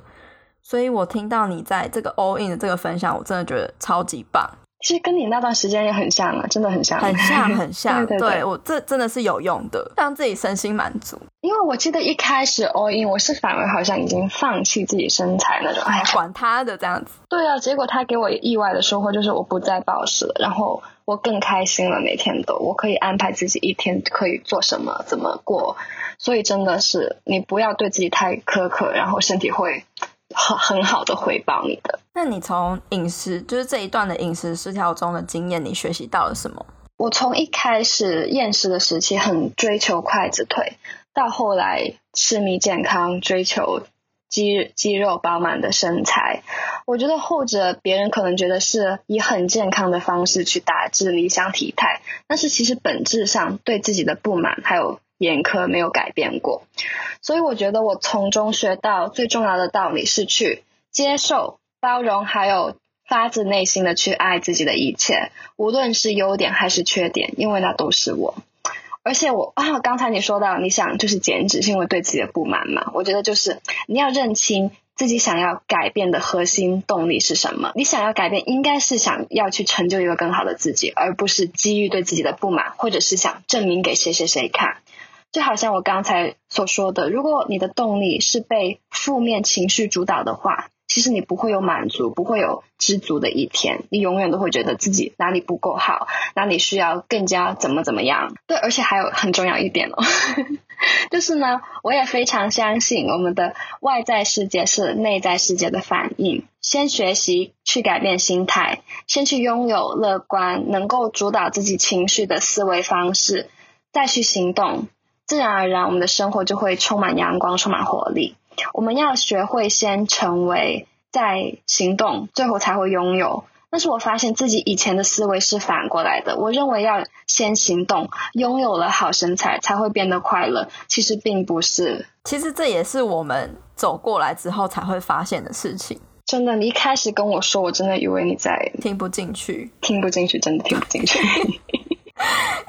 所以我听到你在这个 all in 的这个分享，我真的觉得超级棒。其实跟你那段时间也很像啊，真的很像，很像，很 像。对对，我这真的是有用的，让自己身心满足。因为我记得一开始 all in，我是反而好像已经放弃自己身材那种，哎，管他的这样子。对啊，结果他给我意外的收获就是我不再暴食了，然后我更开心了，每天都我可以安排自己一天可以做什么，怎么过。所以真的是你不要对自己太苛刻，然后身体会。很很好的回报你的。那你从饮食就是这一段的饮食失调中的经验，你学习到了什么？我从一开始厌食的时期，很追求筷子腿，到后来痴迷健康，追求肌肌肉饱满的身材。我觉得后者别人可能觉得是以很健康的方式去达至理想体态，但是其实本质上对自己的不满还有。严苛没有改变过，所以我觉得我从中学到最重要的道理是去接受、包容，还有发自内心的去爱自己的一切，无论是优点还是缺点，因为那都是我。而且我啊，刚才你说到你想就是减脂，是因为对自己的不满嘛？我觉得就是你要认清自己想要改变的核心动力是什么。你想要改变，应该是想要去成就一个更好的自己，而不是基于对自己的不满，或者是想证明给谁谁谁看。就好像我刚才所说的，如果你的动力是被负面情绪主导的话，其实你不会有满足，不会有知足的一天，你永远都会觉得自己哪里不够好，哪里需要更加怎么怎么样。对，而且还有很重要一点哦，就是呢，我也非常相信我们的外在世界是内在世界的反应。先学习去改变心态，先去拥有乐观、能够主导自己情绪的思维方式，再去行动。自然而然，我们的生活就会充满阳光，充满活力。我们要学会先成为，再行动，最后才会拥有。但是我发现自己以前的思维是反过来的，我认为要先行动，拥有了好身材才会变得快乐。其实并不是，其实这也是我们走过来之后才会发现的事情。真的，你一开始跟我说，我真的以为你在听不进去，听不进去，真的听不进去。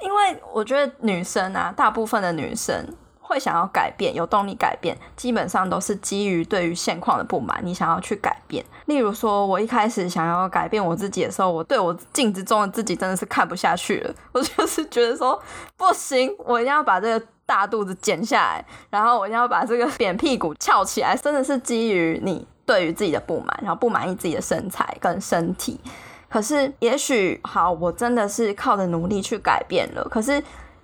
因为我觉得女生啊，大部分的女生。会想要改变，有动力改变，基本上都是基于对于现况的不满，你想要去改变。例如说，我一开始想要改变我自己的时候，我对我镜子中的自己真的是看不下去了，我就是觉得说不行，我一定要把这个大肚子减下来，然后我一定要把这个扁屁股翘起来，真的是基于你对于自己的不满，然后不满意自己的身材跟身体。可是也许好，我真的是靠着努力去改变了，可是，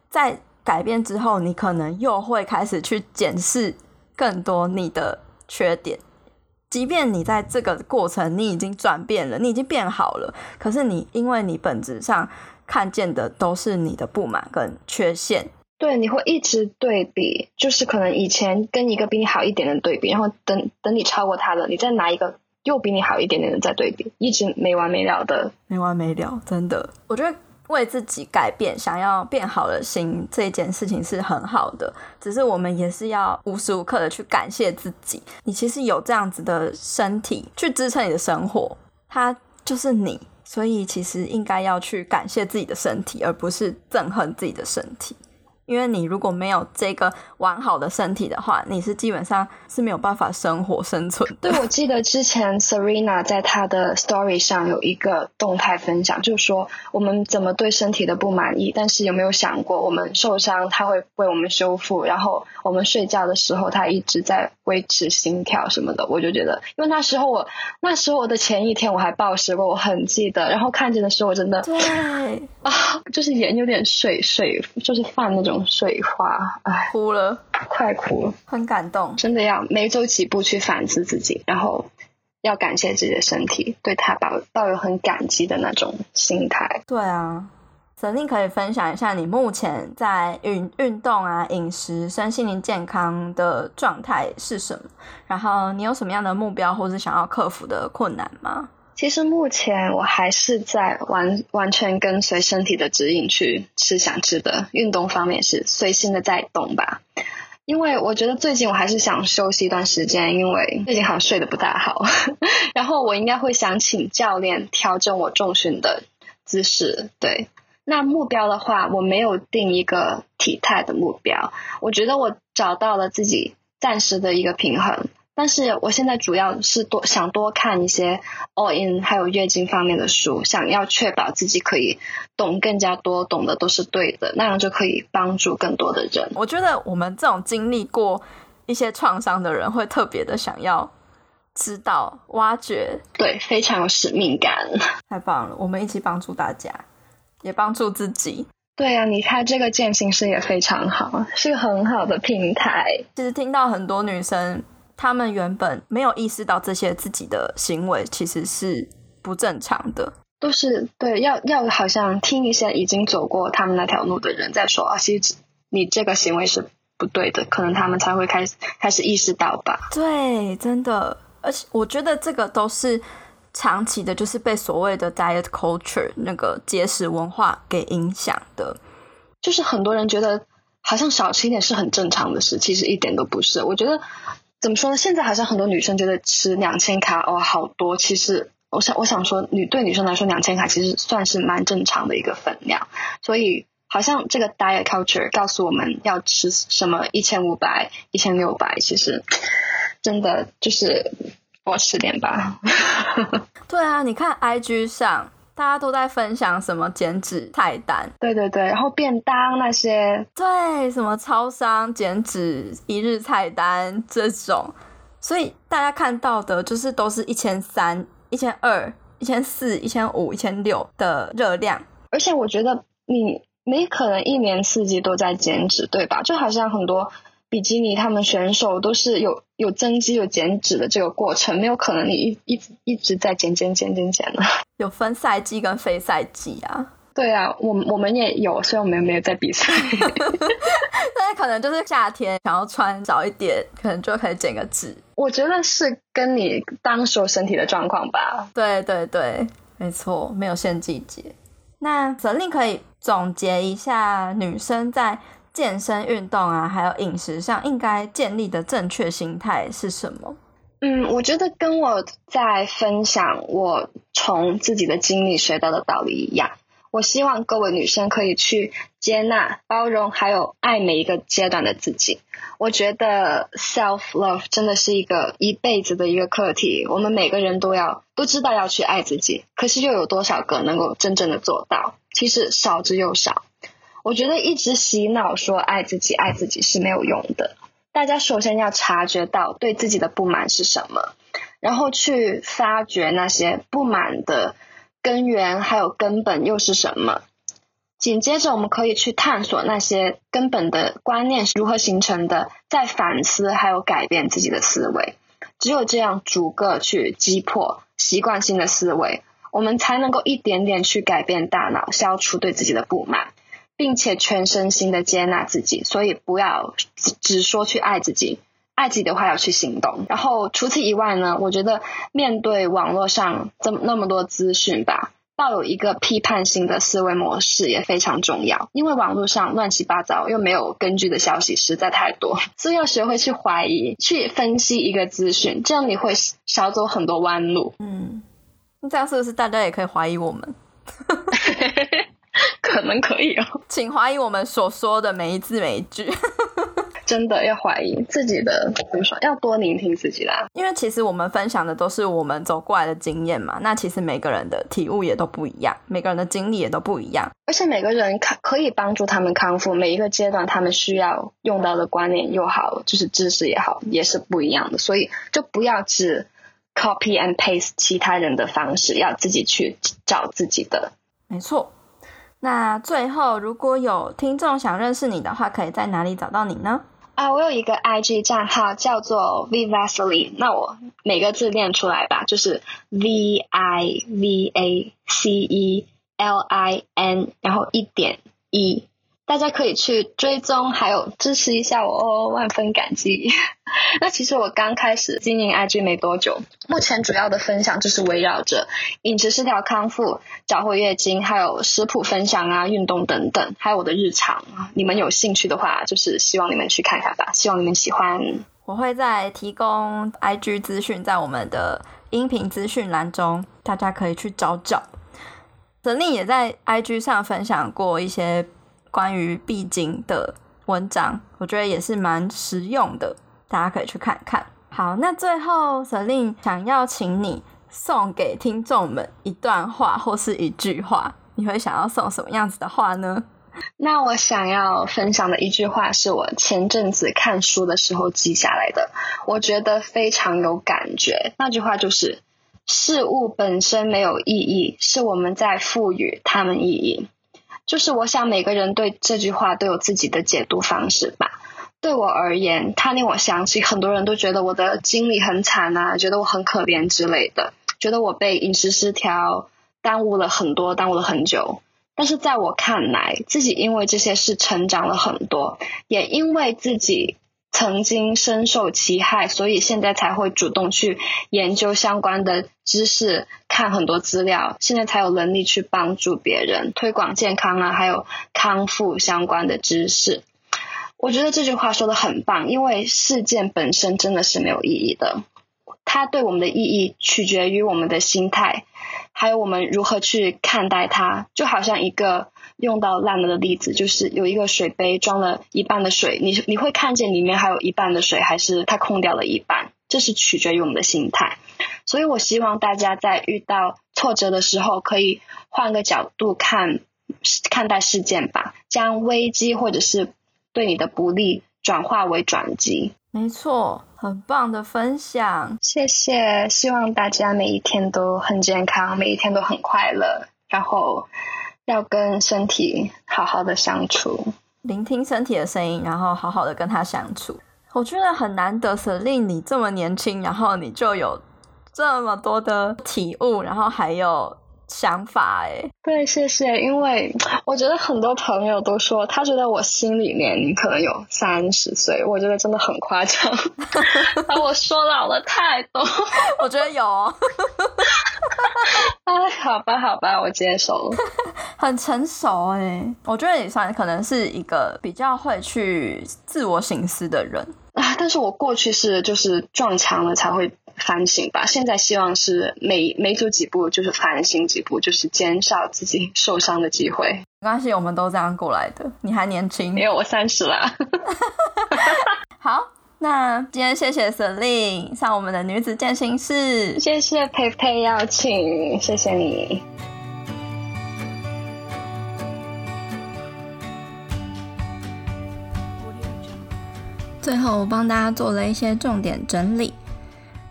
在改变之后，你可能又会开始去检视更多你的缺点。即便你在这个过程你已经转变了，你已经变好了，可是你因为你本质上看见的都是你的不满跟缺陷。对，你会一直对比，就是可能以前跟一个比你好一点的对比，然后等等你超过他了，你再拿一个又比你好一点点的在对比，一直没完没了的，没完没了，真的，我觉得。为自己改变、想要变好的心，这件事情是很好的。只是我们也是要无时无刻的去感谢自己。你其实有这样子的身体去支撑你的生活，它就是你。所以其实应该要去感谢自己的身体，而不是憎恨自己的身体。因为你如果没有这个完好的身体的话，你是基本上是没有办法生活生存。对，我记得之前 Serena 在她的 Story 上有一个动态分享，就是说我们怎么对身体的不满意，但是有没有想过我们受伤，他会为我们修复，然后我们睡觉的时候，他一直在维持心跳什么的。我就觉得，因为那时候我那时候我的前一天我还暴食过，我很记得，然后看见的时候我真的对 啊，就是眼有点水水，就是泛那种。水花，哎，哭了，快哭了，很感动。真的要每走几步去反思自己，然后要感谢自己的身体，对他抱抱有很感激的那种心态。对啊，肯定可以分享一下你目前在运运动啊、饮食、身心灵健康的状态是什么？然后你有什么样的目标，或是想要克服的困难吗？其实目前我还是在完完全跟随身体的指引去吃想吃的，运动方面是随心的在动吧。因为我觉得最近我还是想休息一段时间，因为最近好像睡得不太好。然后我应该会想请教练调整我重训的姿势。对，那目标的话，我没有定一个体态的目标，我觉得我找到了自己暂时的一个平衡。但是我现在主要是多想多看一些 all in 还有月经方面的书，想要确保自己可以懂更加多，懂的都是对的，那样就可以帮助更多的人。我觉得我们这种经历过一些创伤的人，会特别的想要知道、挖掘，对，非常有使命感。太棒了，我们一起帮助大家，也帮助自己。对呀，你看这个践行师也非常好，是个很好的平台。其实听到很多女生。他们原本没有意识到这些自己的行为其实是不正常的，都是对要要好像听一些已经走过他们那条路的人在说啊，其实你这个行为是不对的，可能他们才会开始开始意识到吧。对，真的，而且我觉得这个都是长期的，就是被所谓的 diet culture 那个节食文化给影响的，就是很多人觉得好像少吃一点是很正常的事，其实一点都不是。我觉得。怎么说呢？现在好像很多女生觉得吃两千卡哦好多，其实我想我想说，女对女生来说两千卡其实算是蛮正常的一个分量。所以好像这个 diet culture 告诉我们要吃什么一千五百、一千六百，其实真的就是多吃点吧。对啊，你看 IG 上。大家都在分享什么减脂菜单？对对对，然后便当那些，对，什么超商减脂一日菜单这种，所以大家看到的就是都是一千三、一千二、一千四、一千五、一千六的热量。而且我觉得你没可能一年四季都在减脂，对吧？就好像很多。比基尼他们选手都是有有增肌有减脂的这个过程，没有可能你一一直一直在减减减减减的。有分赛季跟非赛季啊。对啊，我我们也有，所以我们没有在比赛。但是可能就是夏天想要穿少一点，可能就可以减个脂。我觉得是跟你当时候身体的状况吧。对对对，没错，没有限季节。那泽令可以总结一下，女生在健身运动啊，还有饮食上应该建立的正确心态是什么？嗯，我觉得跟我在分享我从自己的经历学到的道理一样。我希望各位女生可以去接纳、包容，还有爱每一个阶段的自己。我觉得 self love 真的是一个一辈子的一个课题。我们每个人都要都知道要去爱自己，可是又有多少个能够真正的做到？其实少之又少。我觉得一直洗脑说爱自己、爱自己是没有用的。大家首先要察觉到对自己的不满是什么，然后去发掘那些不满的。根源还有根本又是什么？紧接着，我们可以去探索那些根本的观念是如何形成的，再反思还有改变自己的思维。只有这样逐个去击破习惯性的思维，我们才能够一点点去改变大脑，消除对自己的不满，并且全身心的接纳自己。所以，不要只说去爱自己。爱自己的话要去行动，然后除此以外呢，我觉得面对网络上这么那么多资讯吧，抱有一个批判性的思维模式也非常重要。因为网络上乱七八糟又没有根据的消息实在太多，所以要学会去怀疑、去分析一个资讯，这样你会少走很多弯路。嗯，那这样是不是大家也可以怀疑我们？可能可以哦，请怀疑我们所说的每一字每一句。真的要怀疑自己的怎么说？要多聆听自己啦。因为其实我们分享的都是我们走过来的经验嘛。那其实每个人的体悟也都不一样，每个人的经历也都不一样。而且每个人可可以帮助他们康复，每一个阶段他们需要用到的观念又好，就是知识也好，也是不一样的。所以就不要只 copy and paste 其他人的方式，要自己去找自己的。没错。那最后，如果有听众想认识你的话，可以在哪里找到你呢？啊，我有一个 IG 账号叫做 V Vaseline，那我每个字念出来吧，就是 V I V A C E L I N，然后一点一。大家可以去追踪，还有支持一下我哦，万分感激。那其实我刚开始经营 IG 没多久，目前主要的分享就是围绕着饮食失调康复、找回月经，还有食谱分享啊、运动等等，还有我的日常。你们有兴趣的话，就是希望你们去看看吧，希望你们喜欢。我会在提供 IG 资讯在我们的音频资讯栏中，大家可以去找找。泽丽也在 IG 上分享过一些。关于必经的文章，我觉得也是蛮实用的，大家可以去看看。好，那最后 Selin 想要请你送给听众们一段话或是一句话，你会想要送什么样子的话呢？那我想要分享的一句话是我前阵子看书的时候记下来的，我觉得非常有感觉。那句话就是：“事物本身没有意义，是我们在赋予它们意义。”就是我想每个人对这句话都有自己的解读方式吧。对我而言，它令我想起很多人都觉得我的经历很惨啊，觉得我很可怜之类的，觉得我被饮食失调耽误了很多，耽误了很久。但是在我看来，自己因为这些事成长了很多，也因为自己。曾经深受其害，所以现在才会主动去研究相关的知识，看很多资料，现在才有能力去帮助别人推广健康啊，还有康复相关的知识。我觉得这句话说的很棒，因为事件本身真的是没有意义的，它对我们的意义取决于我们的心态，还有我们如何去看待它，就好像一个。用到烂了的例子，就是有一个水杯装了一半的水，你你会看见里面还有一半的水，还是它空掉了一半？这是取决于我们的心态。所以我希望大家在遇到挫折的时候，可以换个角度看看待事件吧，将危机或者是对你的不利转化为转机。没错，很棒的分享，谢谢。希望大家每一天都很健康，每一天都很快乐，然后。要跟身体好好的相处，聆听身体的声音，然后好好的跟他相处。我觉得很难得，舍令你这么年轻，然后你就有这么多的体悟，然后还有想法。哎，对，谢谢。因为我觉得很多朋友都说，他觉得我心里面你可能有三十岁，我觉得真的很夸张，把 我说老了太多。我觉得有。哎，好吧，好吧，我接受了。很成熟哎，我觉得也算可能是一个比较会去自我省思的人啊。但是我过去是就是撞墙了才会反省吧，现在希望是每每走几步就是反省几步，就是减少自己受伤的机会。没关系，我们都这样过来的。你还年轻，因为我三十了。好，那今天谢谢 Selin 上我们的女子健身室，谢谢佩佩邀请，谢谢你。最后，我帮大家做了一些重点整理。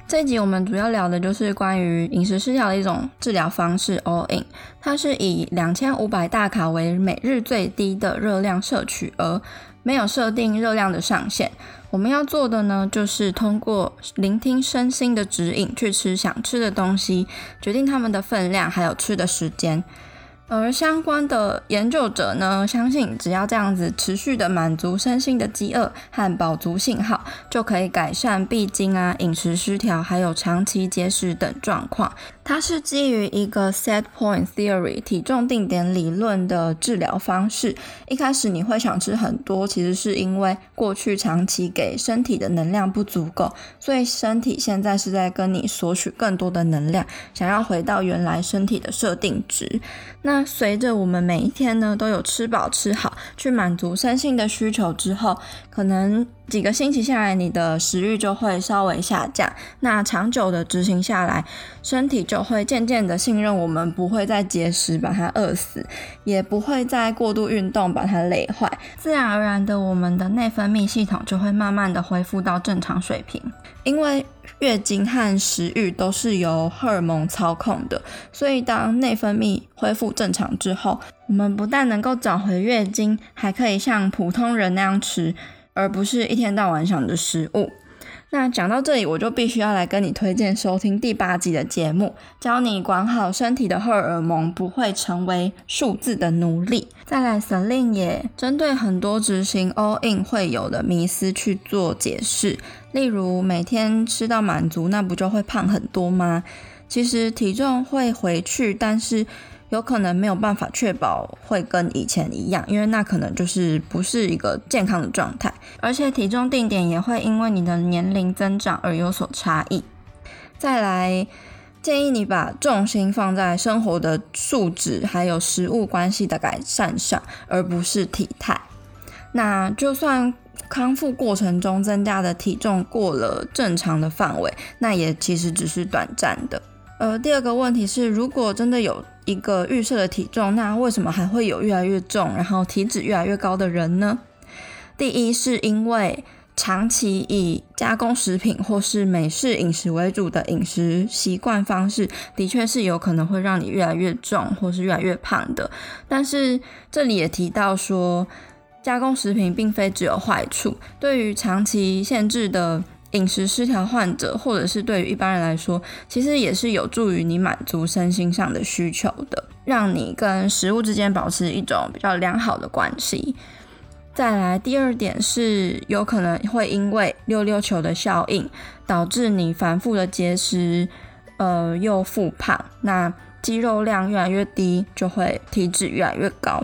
这一集我们主要聊的就是关于饮食失调的一种治疗方式 All In，它是以两千五百大卡为每日最低的热量摄取额，没有设定热量的上限。我们要做的呢，就是通过聆听身心的指引，去吃想吃的东西，决定他们的分量，还有吃的时间。而相关的研究者呢，相信只要这样子持续的满足身心的饥饿和饱足信号，就可以改善闭经啊、饮食失调，还有长期节食等状况。它是基于一个 set point theory 体重定点理论的治疗方式。一开始你会想吃很多，其实是因为过去长期给身体的能量不足够，所以身体现在是在跟你索取更多的能量，想要回到原来身体的设定值。那随着我们每一天呢都有吃饱吃好，去满足身心的需求之后，可能几个星期下来，你的食欲就会稍微下降。那长久的执行下来，身体就会渐渐的信任我们，不会再节食把它饿死，也不会再过度运动把它累坏。自然而然的，我们的内分泌系统就会慢慢的恢复到正常水平。因为月经和食欲都是由荷尔蒙操控的，所以当内分泌恢复正常之后，我们不但能够找回月经，还可以像普通人那样吃，而不是一天到晚想着食物。那讲到这里，我就必须要来跟你推荐收听第八集的节目，教你管好身体的荷尔蒙，不会成为数字的奴隶。再来，Selin 也针对很多执行 All In 会有的迷思去做解释，例如每天吃到满足，那不就会胖很多吗？其实体重会回去，但是。有可能没有办法确保会跟以前一样，因为那可能就是不是一个健康的状态，而且体重定点也会因为你的年龄增长而有所差异。再来，建议你把重心放在生活的素质还有食物关系的改善上，而不是体态。那就算康复过程中增加的体重过了正常的范围，那也其实只是短暂的。呃，第二个问题是，如果真的有一个预设的体重，那为什么还会有越来越重，然后体脂越来越高的人呢？第一，是因为长期以加工食品或是美式饮食为主的饮食习惯方式，的确是有可能会让你越来越重或是越来越胖的。但是这里也提到说，加工食品并非只有坏处，对于长期限制的。饮食失调患者，或者是对于一般人来说，其实也是有助于你满足身心上的需求的，让你跟食物之间保持一种比较良好的关系。再来，第二点是有可能会因为溜溜球的效应，导致你反复的节食，呃，又复胖，那肌肉量越来越低，就会体脂越来越高。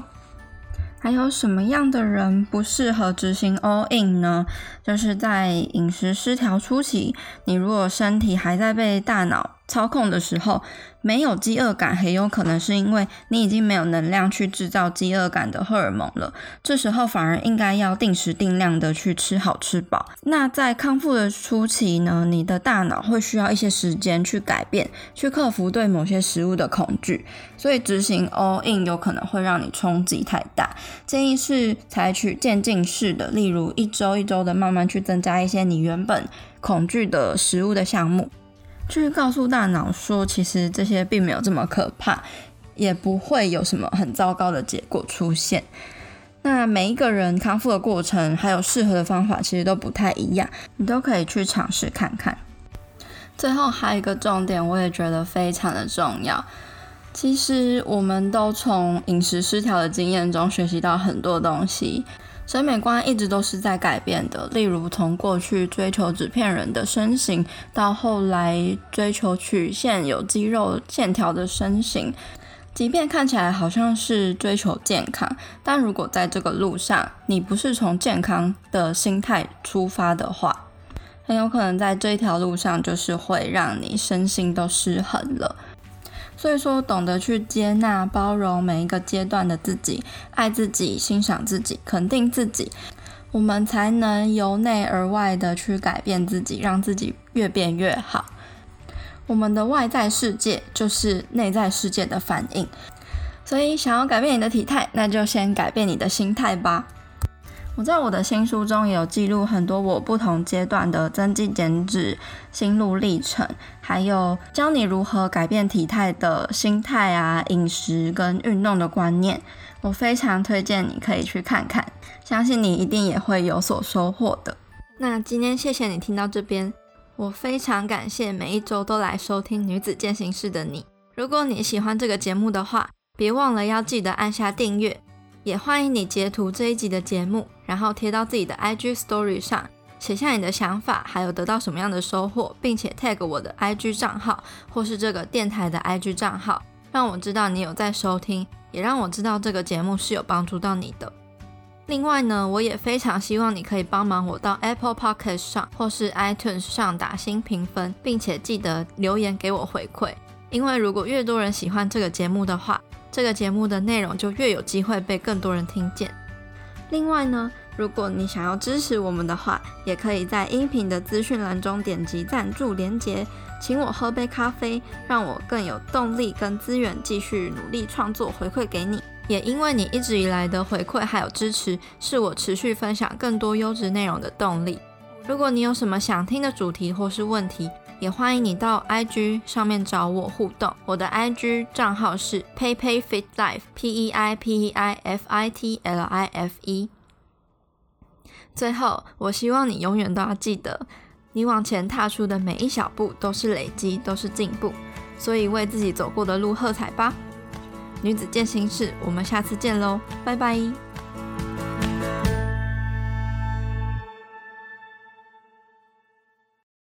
还有什么样的人不适合执行 all in 呢？就是在饮食失调初期，你如果身体还在被大脑操控的时候。没有饥饿感，很有可能是因为你已经没有能量去制造饥饿感的荷尔蒙了。这时候反而应该要定时定量的去吃好吃饱。那在康复的初期呢，你的大脑会需要一些时间去改变，去克服对某些食物的恐惧。所以执行 all in 有可能会让你冲击太大。建议是采取渐进式的，例如一周一周的慢慢去增加一些你原本恐惧的食物的项目。去告诉大脑说，其实这些并没有这么可怕，也不会有什么很糟糕的结果出现。那每一个人康复的过程，还有适合的方法，其实都不太一样，你都可以去尝试看看。最后还有一个重点，我也觉得非常的重要。其实我们都从饮食失调的经验中学习到很多东西。审美观一直都是在改变的，例如从过去追求纸片人的身形，到后来追求曲线有肌肉线条的身形。即便看起来好像是追求健康，但如果在这个路上你不是从健康的心态出发的话，很有可能在这条路上就是会让你身心都失衡了。所以说，懂得去接纳、包容每一个阶段的自己，爱自己、欣赏自己、肯定自己，我们才能由内而外的去改变自己，让自己越变越好。我们的外在世界就是内在世界的反应，所以想要改变你的体态，那就先改变你的心态吧。我在我的新书中也有记录很多我不同阶段的增肌减脂心路历程，还有教你如何改变体态的心态啊、饮食跟运动的观念。我非常推荐你可以去看看，相信你一定也会有所收获的。那今天谢谢你听到这边。我非常感谢每一周都来收听《女子践行室》的你。如果你喜欢这个节目的话，别忘了要记得按下订阅。也欢迎你截图这一集的节目，然后贴到自己的 IG Story 上，写下你的想法，还有得到什么样的收获，并且 tag 我的 IG 账号或是这个电台的 IG 账号，让我知道你有在收听，也让我知道这个节目是有帮助到你的。另外呢，我也非常希望你可以帮忙我到 Apple Podcast 上或是 iTunes 上打新评分，并且记得留言给我回馈。因为如果越多人喜欢这个节目的话，这个节目的内容就越有机会被更多人听见。另外呢，如果你想要支持我们的话，也可以在音频的资讯栏中点击赞助连结，请我喝杯咖啡，让我更有动力跟资源继续努力创作，回馈给你。也因为你一直以来的回馈还有支持，是我持续分享更多优质内容的动力。如果你有什么想听的主题或是问题，也欢迎你到 IG 上面找我互动。我的 IG 账号是 PeiPeiFitLife，P E I P E I F I T L I F E。最后，我希望你永远都要记得，你往前踏出的每一小步都是累积，都是进步。所以，为自己走过的路喝彩吧！女子健心事，我们下次见喽，拜拜。